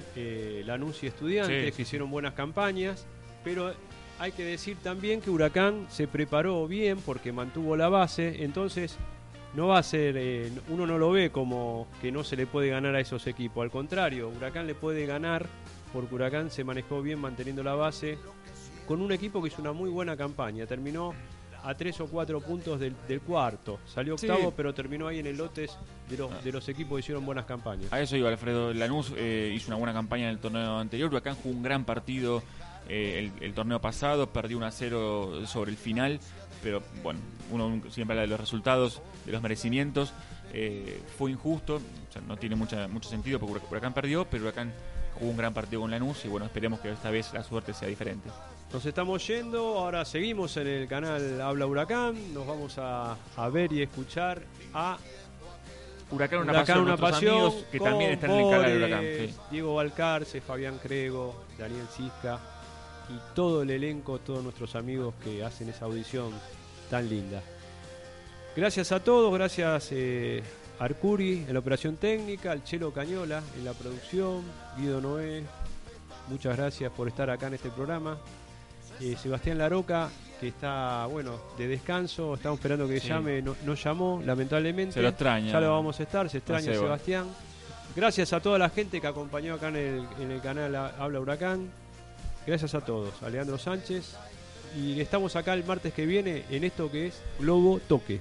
Lanús y Estudiantes, Sí, sí, que hicieron buenas campañas, pero hay que decir también que Huracán se preparó bien porque mantuvo la base, entonces no va a ser, uno no lo ve como que no se le puede ganar a esos equipos, al contrario, Huracán le puede ganar porque Huracán se manejó bien manteniendo la base con un equipo que hizo una muy buena campaña, terminó a tres o cuatro puntos del, del cuarto. Salió Sí. octavo, pero terminó ahí en el lotes de los, de los equipos que hicieron buenas campañas. A eso iba Alfredo. Lanús eh, hizo una buena campaña en el torneo anterior. Huracán jugó un gran partido eh, el, el torneo pasado, perdió 1 a 0 sobre el final. Pero bueno, uno siempre habla de los resultados, de los merecimientos. Eh, fue injusto, o sea, no tiene mucha, mucho sentido porque Hurac- Huracán perdió, pero Huracán jugó un gran partido con Lanús y bueno, esperemos que esta vez la suerte sea diferente. Nos estamos yendo, ahora seguimos en el canal Habla Huracán, nos vamos a, a ver y escuchar a Huracán, una Huracán, pasión, una pasión amigos que también están en el canal de Huracán. sí. Diego Valcarce, Fabián Crego, Daniel Cisca y todo el elenco, todos nuestros amigos que hacen esa audición tan linda. Gracias a todos, gracias eh, Arcuri en la operación técnica, al Chelo Cañola en la producción, Guido Noé, muchas gracias por estar acá en este programa. Eh, Sebastián Laroca, que está, bueno, de descanso, estamos esperando que Sí. llame, no, no llamó, lamentablemente. Se lo extraña. Ya lo vamos a estar, se extraña Seba. Sebastián. Gracias a toda la gente que acompañó acá en el, en el canal Ha- Habla Huracán. Gracias a todos. A Leandro Sánchez. Y estamos acá el martes que viene en esto que es Globo Toque.